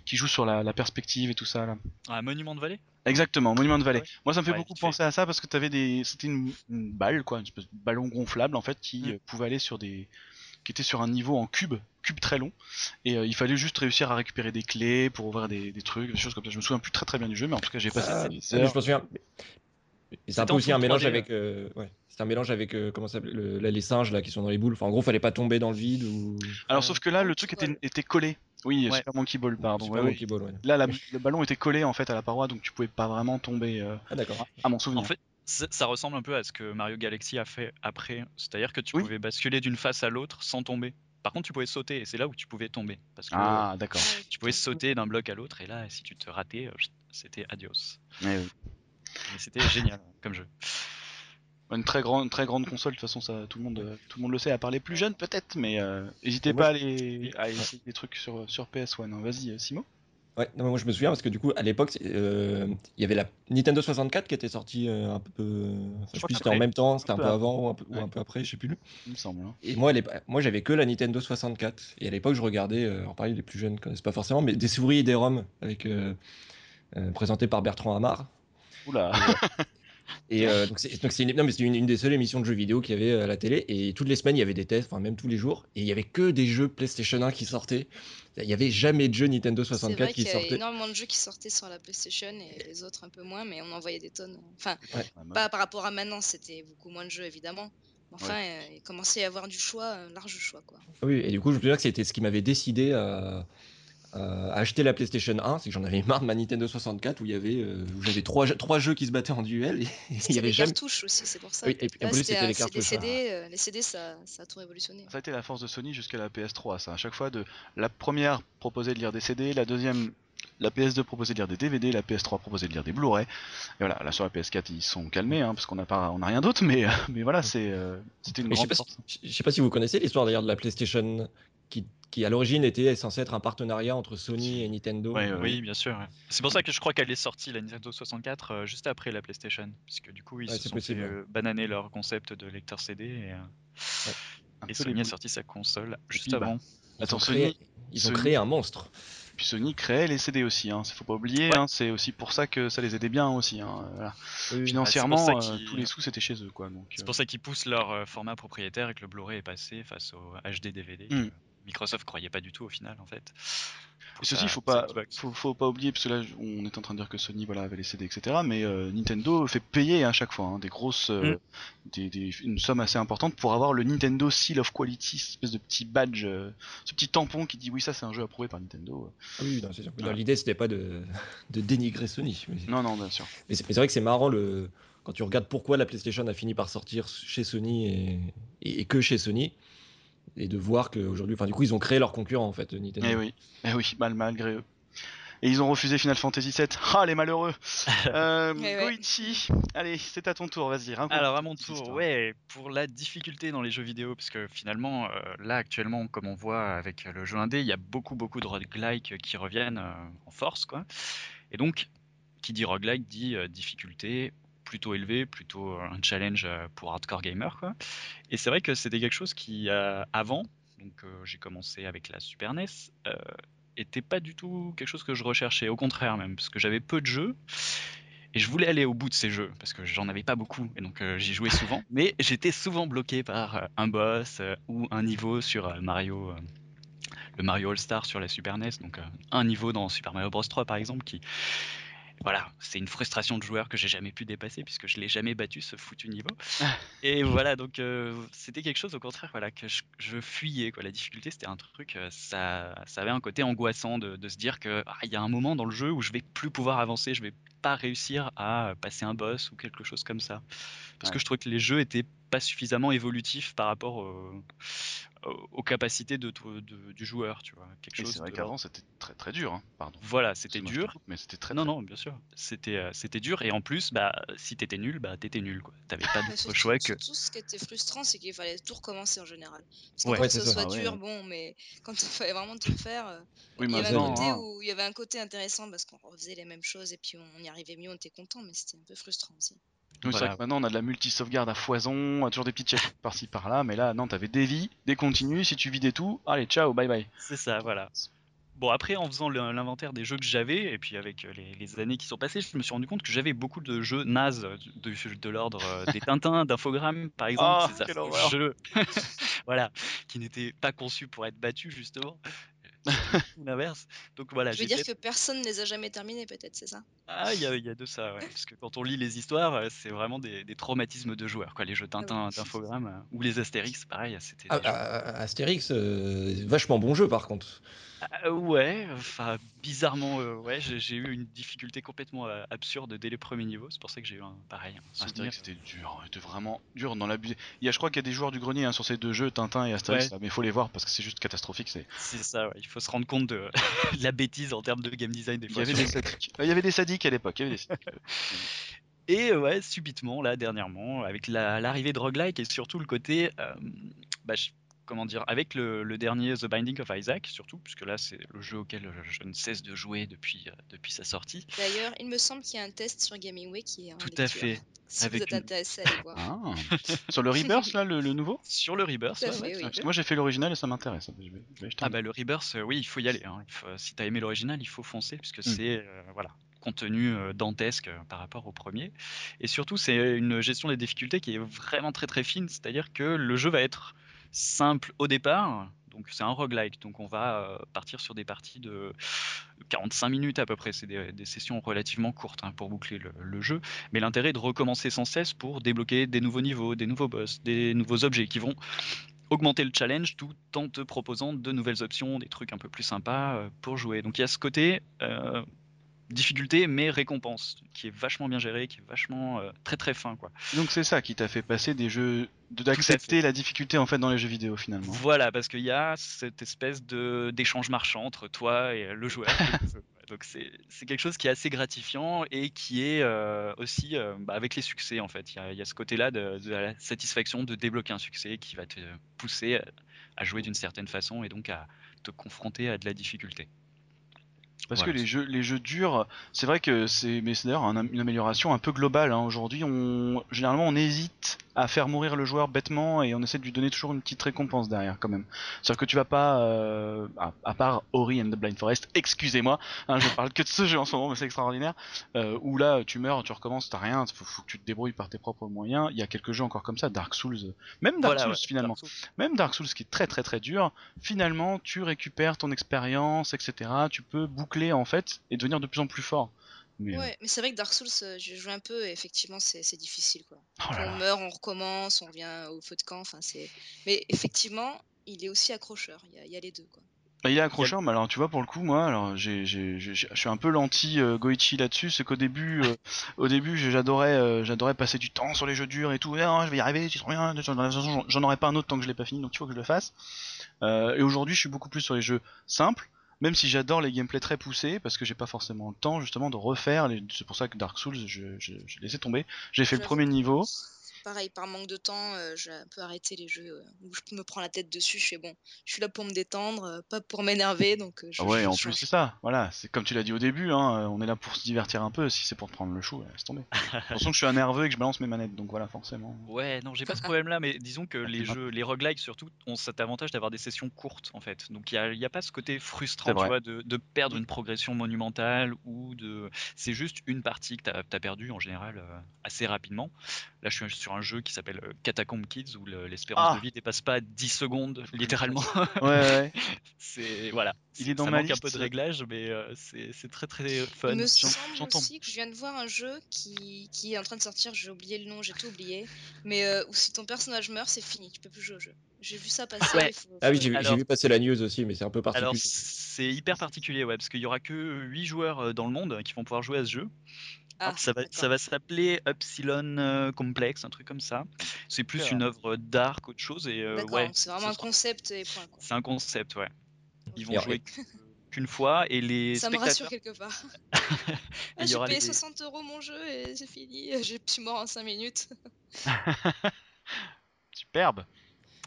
qui jouent sur la, la perspective et tout ça là. Ah, Monument de Vallée? Exactement, Monument de Vallée. Ouais. Moi, ça me fait Ouais, beaucoup penser à ça parce que t'avais des, c'était une, une balle quoi, une espèce de ballon gonflable en fait qui Mm. pouvait aller sur des, qui était sur un niveau en cube, cube très long, et euh, il fallait juste réussir à récupérer des clés pour ouvrir des, des trucs, des choses comme ça. Je me souviens plus très très bien du jeu, mais en tout cas j'ai passé Ah, des heures. je me souviens. C'est un C'était peu aussi un full mélange 3D, avec. euh, ouais. C'est un mélange avec euh, comment ça s'appelle le- là, les singes là qui sont dans les boules. Enfin, en gros, fallait pas tomber dans le vide ou. Alors Euh, sauf que là, le truc était, collé. Oui, Ouais. Super Monkey Ball, pardon. Super ouais, Monkey Ball. Là, la- le ballon était collé en fait à la paroi, donc tu pouvais pas vraiment tomber. euh, Ah d'accord. à mon souvenir. En fait, ça ressemble un peu à ce que Mario Galaxy a fait après. C'est-à-dire que tu Oui. pouvais basculer d'une face à l'autre sans tomber. Par contre, tu pouvais sauter et c'est là où tu pouvais tomber. Parce que ah, d'accord. Tu pouvais sauter d'un bloc à l'autre et là, si tu te ratais, euh, c'était adios. Ouais, oui. Mais c'était génial comme jeu. Une très grande, très grande console. De toute façon, ça, tout le monde, euh, tout le monde le sait. À part les plus jeunes, peut-être, mais euh, n'hésitez pas à aller, à essayer des trucs sur sur PS1. hein. Vas-y, Simo. Ouais, non, mais moi je me souviens parce que du coup à l'époque euh, il y avait la Nintendo 64 qui était sortie euh, un peu, enfin, je sais plus si c'était en même temps, c'était un, peu avant ou un peu, ou Ouais. un peu après, je sais plus. Il me semble. hein. Et moi, moi j'avais que la Nintendo 64 et à l'époque je regardais, euh, alors pareil les plus jeunes connaissent pas forcément, mais des souris et des ROM avec euh, présenté par Bertrand Hamar. Oula. Et euh, donc c'est une, non, mais c'est une, une des seules émissions de jeux vidéo qu'il y avait à la télé et toutes les semaines il y avait des tests, enfin même tous les jours et il y avait que des jeux PlayStation 1 qui sortaient. Il y avait jamais de jeux Nintendo C'est 64 vrai qui qu'il y avait sortaient. énormément de jeux qui sortaient sur la PlayStation et les autres un peu moins, mais on en voyait des tonnes. Enfin, pas par rapport à maintenant, c'était beaucoup moins de jeux évidemment. Enfin, euh, il commençait à y avoir du choix, un large choix quoi. Oui, et du coup, je me souviens que c'était ce qui m'avait décidé à, à acheter la PlayStation 1, c'est que j'en avais marre de ma Nintendo 64 où il y avait, euh, où j'avais trois, jeux- trois jeux qui se battaient en duel et il y C'était avait les jamais. cartouches aussi, c'est pour ça. Oui, et puis en plus, c'était les cartouches. CD, euh, les CD, ça, ça a tout révolutionné. Ça a été la force de Sony jusqu'à la PS3. Ça, à chaque fois, de la première proposait de lire des CD, la deuxième, la PS2 proposait de lire des DVD, la PS3 proposait de lire des Blu-ray. Et voilà, là sur la PS4 ils sont calmés, hein, parce qu'on n'a pas, on a rien d'autre, mais mais voilà, c'est, euh, c'était une Mais je sais grande pas, force. si, je sais pas si vous connaissez l'histoire d'ailleurs de la PlayStation qui, qui à l'origine était censée être un partenariat entre Sony et Nintendo. Ouais. Oui, bien sûr. ouais. C'est pour ça que je crois qu'elle est sortie, la Nintendo 64, euh, juste après la PlayStation. Puisque du coup, ils Ouais, se sont possible, fait ouais. euh, bananer leur concept de lecteur CD et, euh, et Sony a sorti sa console juste puis, bah, avant. Ils, Attends, ont, créé, Sony- ils ont Sony- créé un monstre. Puis Sony créait les CD aussi, hein, faut pas oublier, Ouais. hein, c'est aussi pour ça que ça les aidait bien aussi. Hein, voilà. Oui, oui. Financièrement, euh, qu'ils- tous les sous c'était chez eux, C'est euh, pour ça qu'ils poussent leur format propriétaire et que le Blu-ray est passé face au HD DVD. Mm. Microsoft croyait pas du tout au final, en fait. Et ceci, sa- faut pas, faut, faut pas oublier, parce que là, on est en train de dire que Sony, voilà, avait les CD, etc. Mais euh, Nintendo fait payer à chaque fois hein, des grosses, euh, Mm. des, des- une somme assez importante pour avoir le Nintendo Seal of Quality, cette espèce de petit badge, euh, ce petit tampon qui dit oui, ça c'est un jeu approuvé par Nintendo. Ah oui, non, c'est sûr. L'idée, c'était pas de, de dénigrer Sony. Mais, Non, non, bien sûr. mais c'est mais c'est vrai que c'est marrant le, quand tu regardes pourquoi la PlayStation a fini par sortir chez Sony et, et- et que chez Sony. Et de voir qu'aujourd'hui, enfin, du coup, ils ont créé leur concurrent en fait, Nintendo. Eh oui, eh oui, mal malgré eux. Et ils ont refusé Final Fantasy VII. Ah, les malheureux euh, Eh ouais. Goichi, allez, c'est à ton tour, vas-y. Alors à mon tour, histoire. ouais, pour la difficulté dans les jeux vidéo, parce que finalement, euh, là actuellement, comme on voit avec le jeu indé, il y a beaucoup beaucoup de roguelike qui reviennent euh, en force, quoi. Et donc, qui dit roguelike dit euh, difficulté plutôt élevée, plutôt euh, un challenge euh, pour hardcore gamer, quoi. Et c'est vrai que c'était quelque chose qui, euh, avant, donc j'ai commencé avec la Super NES, euh, était pas du tout quelque chose que je recherchais, au contraire même, parce que j'avais peu de jeux. Et je voulais aller au bout de ces jeux, parce que j'en avais pas beaucoup, et donc j'y jouais souvent. Mais j'étais souvent bloqué par un boss ou un niveau sur Mario, le Mario All-Star sur la Super NES, donc un niveau dans Super Mario Bros 3 par exemple, qui voilà, c'est une frustration de joueur que j'ai jamais pu dépasser puisque je l'ai jamais battu ce foutu niveau. Et voilà, donc euh, c'était quelque chose au contraire, voilà, que je, je fuyais quoi. La difficulté, c'était un truc, euh, ça, ça avait un côté angoissant de, de se dire que ah, il y a un moment dans le jeu où je vais plus pouvoir avancer, je vais pas réussir à passer un boss ou quelque chose comme ça, parce Ouais. que je trouvais que les jeux étaient pas suffisamment évolutifs par rapport au- aux capacités de, de- du joueur, tu vois. Quelque Et chose c'est vrai de- qu'avant c'était très très dur, hein. pardon. Voilà, c'était dur. coupe, mais c'était très Non, très non, bien sûr. C'était euh, c'était dur. Et en plus, bah, si t'étais nul, bah, t'étais nul. quoi. T'avais pas Bah, d'autre choix que. surtout, ce qui était frustrant, c'est qu'il fallait tout recommencer en général. Parce Ouais. qu'encore Ouais, que c'est ce ça. soit Ah ouais, dur, ouais. bon, mais quand il fallait vraiment tout faire, euh, Oui, il y avait un côté hein. où il y avait un côté intéressant parce qu'on refaisait les mêmes choses et puis on y arrivait mieux, on était content, mais c'était un peu frustrant aussi. Oui, c'est vrai Voilà. que maintenant on a de la multi-sauvegarde à foison, toujours des petites checkpoints par-ci par-là, mais là non, t'avais des vies, des continues, si tu vidais tout, allez ciao, bye bye. C'est ça, voilà. Bon, après, en faisant l'inventaire des jeux que j'avais, et puis avec euh, les, les années qui sont passées, je me suis rendu compte que j'avais beaucoup de jeux nazes de, de l'ordre euh, des Tintins, d'infogrammes, par exemple, Ah, ces jeux, voilà, qui n'étaient pas conçus pour être battus, justement. L'inverse. Donc voilà, Je veux dire fait que personne ne les a jamais terminés, peut-être, c'est ça? Ah, il y a, il y a de ça, ouais. Parce que quand on lit les histoires, euh, c'est vraiment des, des traumatismes de joueurs, quoi. Les jeux Ah. Tintin d'infogrammes, euh, ou les Astérix, pareil, c'était Ah, ah, Astérix, euh, vachement bon jeu par contre. Ah, ouais, enfin, bizarrement, euh, ouais, j'ai eu une difficulté complètement euh, absurde dès les premiers niveaux. C'est pour ça que j'ai eu un pareil. Un Astérix c'était dur, c'était vraiment dur dans l'abus. Il y a, je crois qu'il y a des joueurs du grenier hein, sur ces deux jeux, Tintin et Astérix, Ouais. là, mais faut les voir parce que c'est juste catastrophique. C'est... C'est ça, ouais. Il faut se rendre compte de, de la bêtise en termes de game design des Il y fois. avait des sadiques. Il y avait des sadiques à l'époque. Et euh, ouais, subitement, là, dernièrement, avec la- l'arrivée de roguelike et surtout le côté, euh, bah, je- comment dire, avec le, le dernier The Binding of Isaac, surtout, puisque là, c'est le jeu auquel je ne cesse de jouer depuis, euh, depuis sa sortie. D'ailleurs, il me semble qu'il y a un test sur Gaming Week qui est en Tout à fait. Si Avec vous êtes une- intéressé, allez voir. Ah. sur le Rebirth là, le, le nouveau? Sur le Rebirth, Tout à ouais, fait, ouais, oui. à Parce que moi j'ai fait l'original et ça m'intéresse. Je vais, je vais acheter Ah bah le Rebirth, euh, oui, il faut y aller. hein. Il faut- si t'as aimé l'original, il faut foncer puisque c'est euh, voilà contenu dantesque par rapport au premier. Et surtout, c'est une gestion des difficultés qui est vraiment très très fine. C'est-à-dire que le jeu va être simple au départ. Donc c'est un roguelike, donc on va euh, partir sur des parties de 45 minutes à peu près. C'est des, sessions relativement courtes hein, pour boucler le, jeu. Mais l'intérêt est de recommencer sans cesse pour débloquer des nouveaux niveaux, des nouveaux boss, des nouveaux objets qui vont augmenter le challenge tout en te proposant de nouvelles options, des trucs un peu plus sympas euh, pour jouer. Donc il y a ce côté euh, difficulté mais récompense qui est vachement bien géré, qui est vachement très très fin quoi. Donc c'est ça qui t'a fait passer des jeux, d'accepter la difficulté en fait dans les jeux vidéo finalement. Voilà parce qu'il y a cette espèce de d'échange marchand entre toi et le joueur. Donc c'est quelque chose qui est assez gratifiant et qui est euh, aussi euh, bah, avec les succès en fait. Il y a, il y a ce côté-là de, de la satisfaction de débloquer un succès qui va te pousser à jouer d'une certaine façon et donc à te confronter à de la difficulté. Parce Voilà. que les jeux, les jeux durs, c'est vrai que c'est, mais c'est d'ailleurs un- une amélioration un peu globale. hein. Aujourd'hui, on, généralement, on hésite à faire mourir le joueur bêtement et on essaie de lui donner toujours une petite récompense derrière, quand même. C'est-à-dire que tu vas pas, euh, à, à part Ori and the Blind Forest, excusez-moi, hein, je parle que de ce jeu en ce moment, mais c'est extraordinaire. Euh, où là, tu meurs, tu recommences, t'as rien, faut, faut que tu te débrouilles par tes propres moyens. Il y a quelques jeux encore comme ça, Dark Souls, même Dark Voilà, Souls ouais, finalement. Dark Souls. Même Dark Souls qui est très très très dur, finalement tu récupères ton expérience, etc. Tu peux boucler en fait et devenir de plus en plus fort. Mais, euh, Ouais, mais c'est vrai que Dark Souls, euh, j'ai joué un peu et effectivement, c'est difficile, quoi. oh là on là. meurt, on recommence, on revient au feu de camp, enfin, c'est... Mais effectivement, il est aussi accrocheur, il y a, il y a les deux, quoi. Bah, il est accrocheur, mais alors tu vois pour le coup moi, alors je suis un peu l'anti euh, Goichi là-dessus, c'est qu'au début, euh, au début j'adorais, euh, j'adorais passer du temps sur les jeux durs et tout. Ah, non, je vais y arriver, trop bien. J'en j'en aurais pas un autre tant que je l'ai pas fini, donc il faut que je le fasse. Euh, et aujourd'hui, je suis beaucoup plus sur les jeux simples. Même si j'adore les gameplays très poussés, parce que j'ai pas forcément le temps justement de refaire. les- C'est pour ça que Dark Souls, je, je, laissé tomber. J'ai fait le premier niveau. Pareil, par manque de temps, euh, j'ai un peu arrêté les jeux euh, où je me prends la tête dessus. Je fais bon, je suis là pour me détendre, euh, pas pour m'énerver, donc euh, je, Ah ouais, je en plus c'est ça, voilà, c'est comme tu l'as dit au début, hein, on est là pour se divertir un peu, si c'est pour te prendre le chou, laisse tomber. Attention que je suis un nerveux et que je balance mes manettes, donc voilà, forcément. Ouais, non, j'ai pas ce problème-là, mais disons que les t'es pas- jeux, les roguelikes surtout, ont cet avantage d'avoir des sessions courtes en fait. Donc il y a, pas ce côté frustrant, tu vois, de, de perdre une progression monumentale ou de. C'est juste une partie que t'as as perdu en général euh, assez rapidement. Là, je suis sur sur un jeu qui s'appelle euh, Catacomb Kids où le- l'espérance Ah. de vie dépasse pas 10 secondes littéralement. Ouais, ouais. c'est voilà. Il est dans ça ma manque un liste. peu de réglage, mais euh, c'est très très Il fun. me j'en- semble aussi que je viens de voir un jeu qui, qui est en train de sortir, j'ai oublié le nom, j'ai tout oublié, mais euh, où si ton personnage meurt, c'est fini, tu peux plus jouer au jeu. J'ai vu ça passer. Ouais. il faut- Ah oui, j'ai vu- passer la news aussi, mais c'est un peu Alors particulier. c'est hyper particulier, ouais, parce qu'il y aura que 8 joueurs euh, dans le monde qui vont pouvoir jouer à ce jeu. Ah, ça va, ça va s'appeler Epsilon euh, Complex, un truc comme ça. C'est plus une œuvre d'art qu'autre chose et euh, ouais, c'est vraiment un sera- concept et point. C'est un concept, ouais. Ils vont Et- jouer qu'une fois et les Ça me rassure spectateurs. quelque part. Ah, j'ai payé les- 60 euros mon jeu et c'est fini, je suis mort en 5 minutes. Superbe.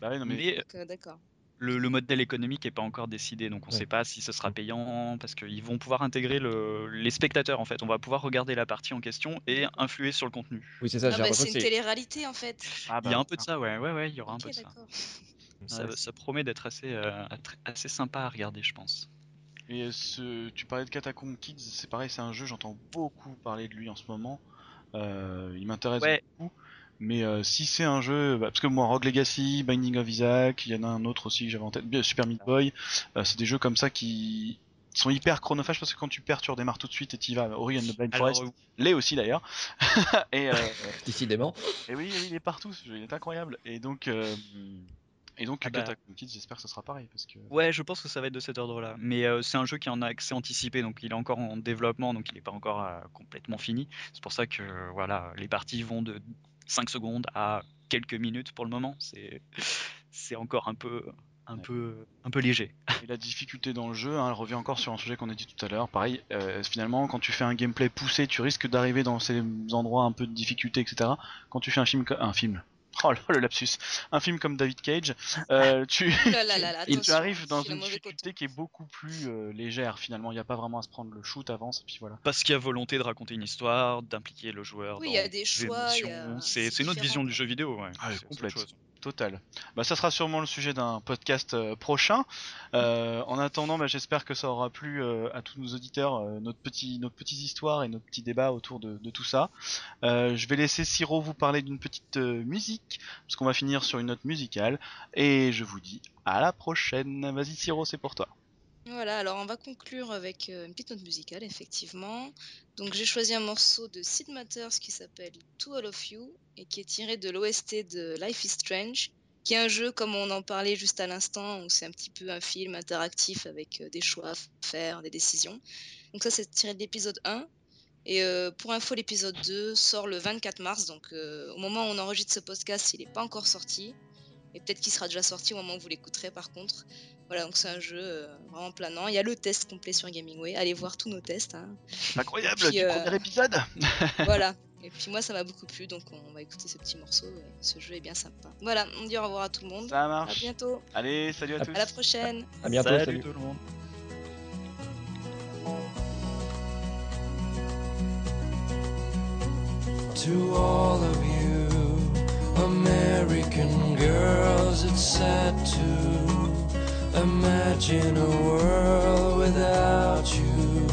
Bah ouais, non, mais... Mais Donc, euh, D'accord. Le, le modèle économique n'est pas encore décidé, donc on ne Ouais. sait pas si ce sera payant, parce qu'ils vont pouvoir intégrer le- les spectateurs en fait. On va pouvoir regarder la partie en question et influer sur le contenu. Oui, c'est ça, Ah j'ai bah, c'est une télé-réalité en fait. Ah, Il y a bah, un peu de ça, ouais, ouais, ouais, il y aura un peu de ça. Ça, ça promet d'être assez, euh, assez sympa à regarder, je pense. Et ce, tu parlais de Catacomb Kids, c'est pareil, c'est un jeu, j'entends beaucoup parler de lui en ce moment. Euh, il m'intéresse Ouais. beaucoup. Mais euh, si c'est un jeu, bah, parce que moi, Rogue Legacy, Binding of Isaac, il y en a un autre aussi que j'avais en tête, Super Meat Boy, euh, c'est des jeux comme ça qui sont hyper chronophages parce que quand tu perds, tu redémarres tout de suite et tu y vas. Ori and the Blind Alors, Forest, euh, l'est aussi d'ailleurs. et, euh, Décidément. et oui, il est partout, ce jeu, il est incroyable. Et donc, euh, et donc Ah bah. Kids, j'espère que ce sera pareil parce que. Ouais, je pense que ça va être de cet ordre-là. Mais euh, c'est un jeu qui en a accès anticipé, donc il est encore en développement, donc il n'est pas encore euh, complètement fini. C'est pour ça que euh, voilà, les parties vont de 5 secondes à quelques minutes pour le moment. C'est encore un peu un Ouais. peu un peu léger. Et la difficulté dans le jeu, hein, elle revient encore sur un sujet qu'on a dit tout à l'heure. Pareil, euh, finalement, quand tu fais un gameplay poussé, tu risques d'arriver dans ces endroits un peu de difficulté, etc. Quand tu fais un film, un film, oh là, le lapsus, un film comme David Cage, euh, tu, Ouh là là là là, tu attention, arrives dans une difficulté qui est beaucoup plus euh, légère. Finalement, il n'y a pas vraiment à se prendre le shoot avance, et puis voilà. Parce qu'il y a volonté de raconter une histoire, d'impliquer le joueur. Oui, il dans y a des choix, a-. C'est une autre vision du jeu vidéo. Ouais. Ah complète. Bah, ça sera sûrement le sujet d'un podcast euh, prochain. Euh, en attendant, bah, j'espère que ça aura plu euh, à tous nos auditeurs, notre petit, nos petites histoires et nos petits débats autour de, de tout ça. Je vais laisser Siro vous parler d'une petite musique, parce qu'on va finir sur une note musicale. Et je vous dis à la prochaine. Vas-y Siro, c'est pour toi. Voilà, alors on va conclure avec euh, une petite note musicale, effectivement. Donc j'ai choisi un morceau de Sid Matters qui s'appelle To All of You et qui est tiré de l'OST de Life is Strange, qui est un jeu comme on en parlait juste à l'instant, où c'est un petit peu un film interactif avec euh, des choix à faire, des décisions. Donc ça c'est tiré de l'épisode 1. Et euh, pour info, l'épisode 2 sort le 24 mars, donc au moment où on enregistre ce podcast, il n'est pas encore sorti. Et peut-être qu'il sera déjà sorti au moment où vous l'écouterez par contre. Voilà, donc c'est un jeu euh, vraiment planant. Il y a le test complet sur Gamingway. Allez voir tous nos tests. hein. Incroyable Puis, du euh, premier épisode. voilà. Et puis moi, ça m'a beaucoup plu, donc on va écouter ce petit morceau. Et ce jeu est bien sympa. Voilà, on dit au revoir à tout le monde. Ça À marche. bientôt. Allez, salut à À tous. À la prochaine. À bientôt, Salut salut. tout le monde. To all of you American girls, it's sad to imagine a world without you.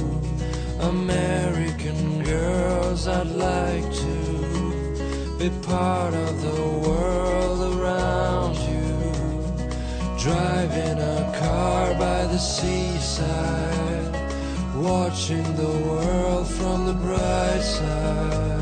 American girls, I'd like to be part of the world around you. Driving a car by the seaside, watching the world from the bright side.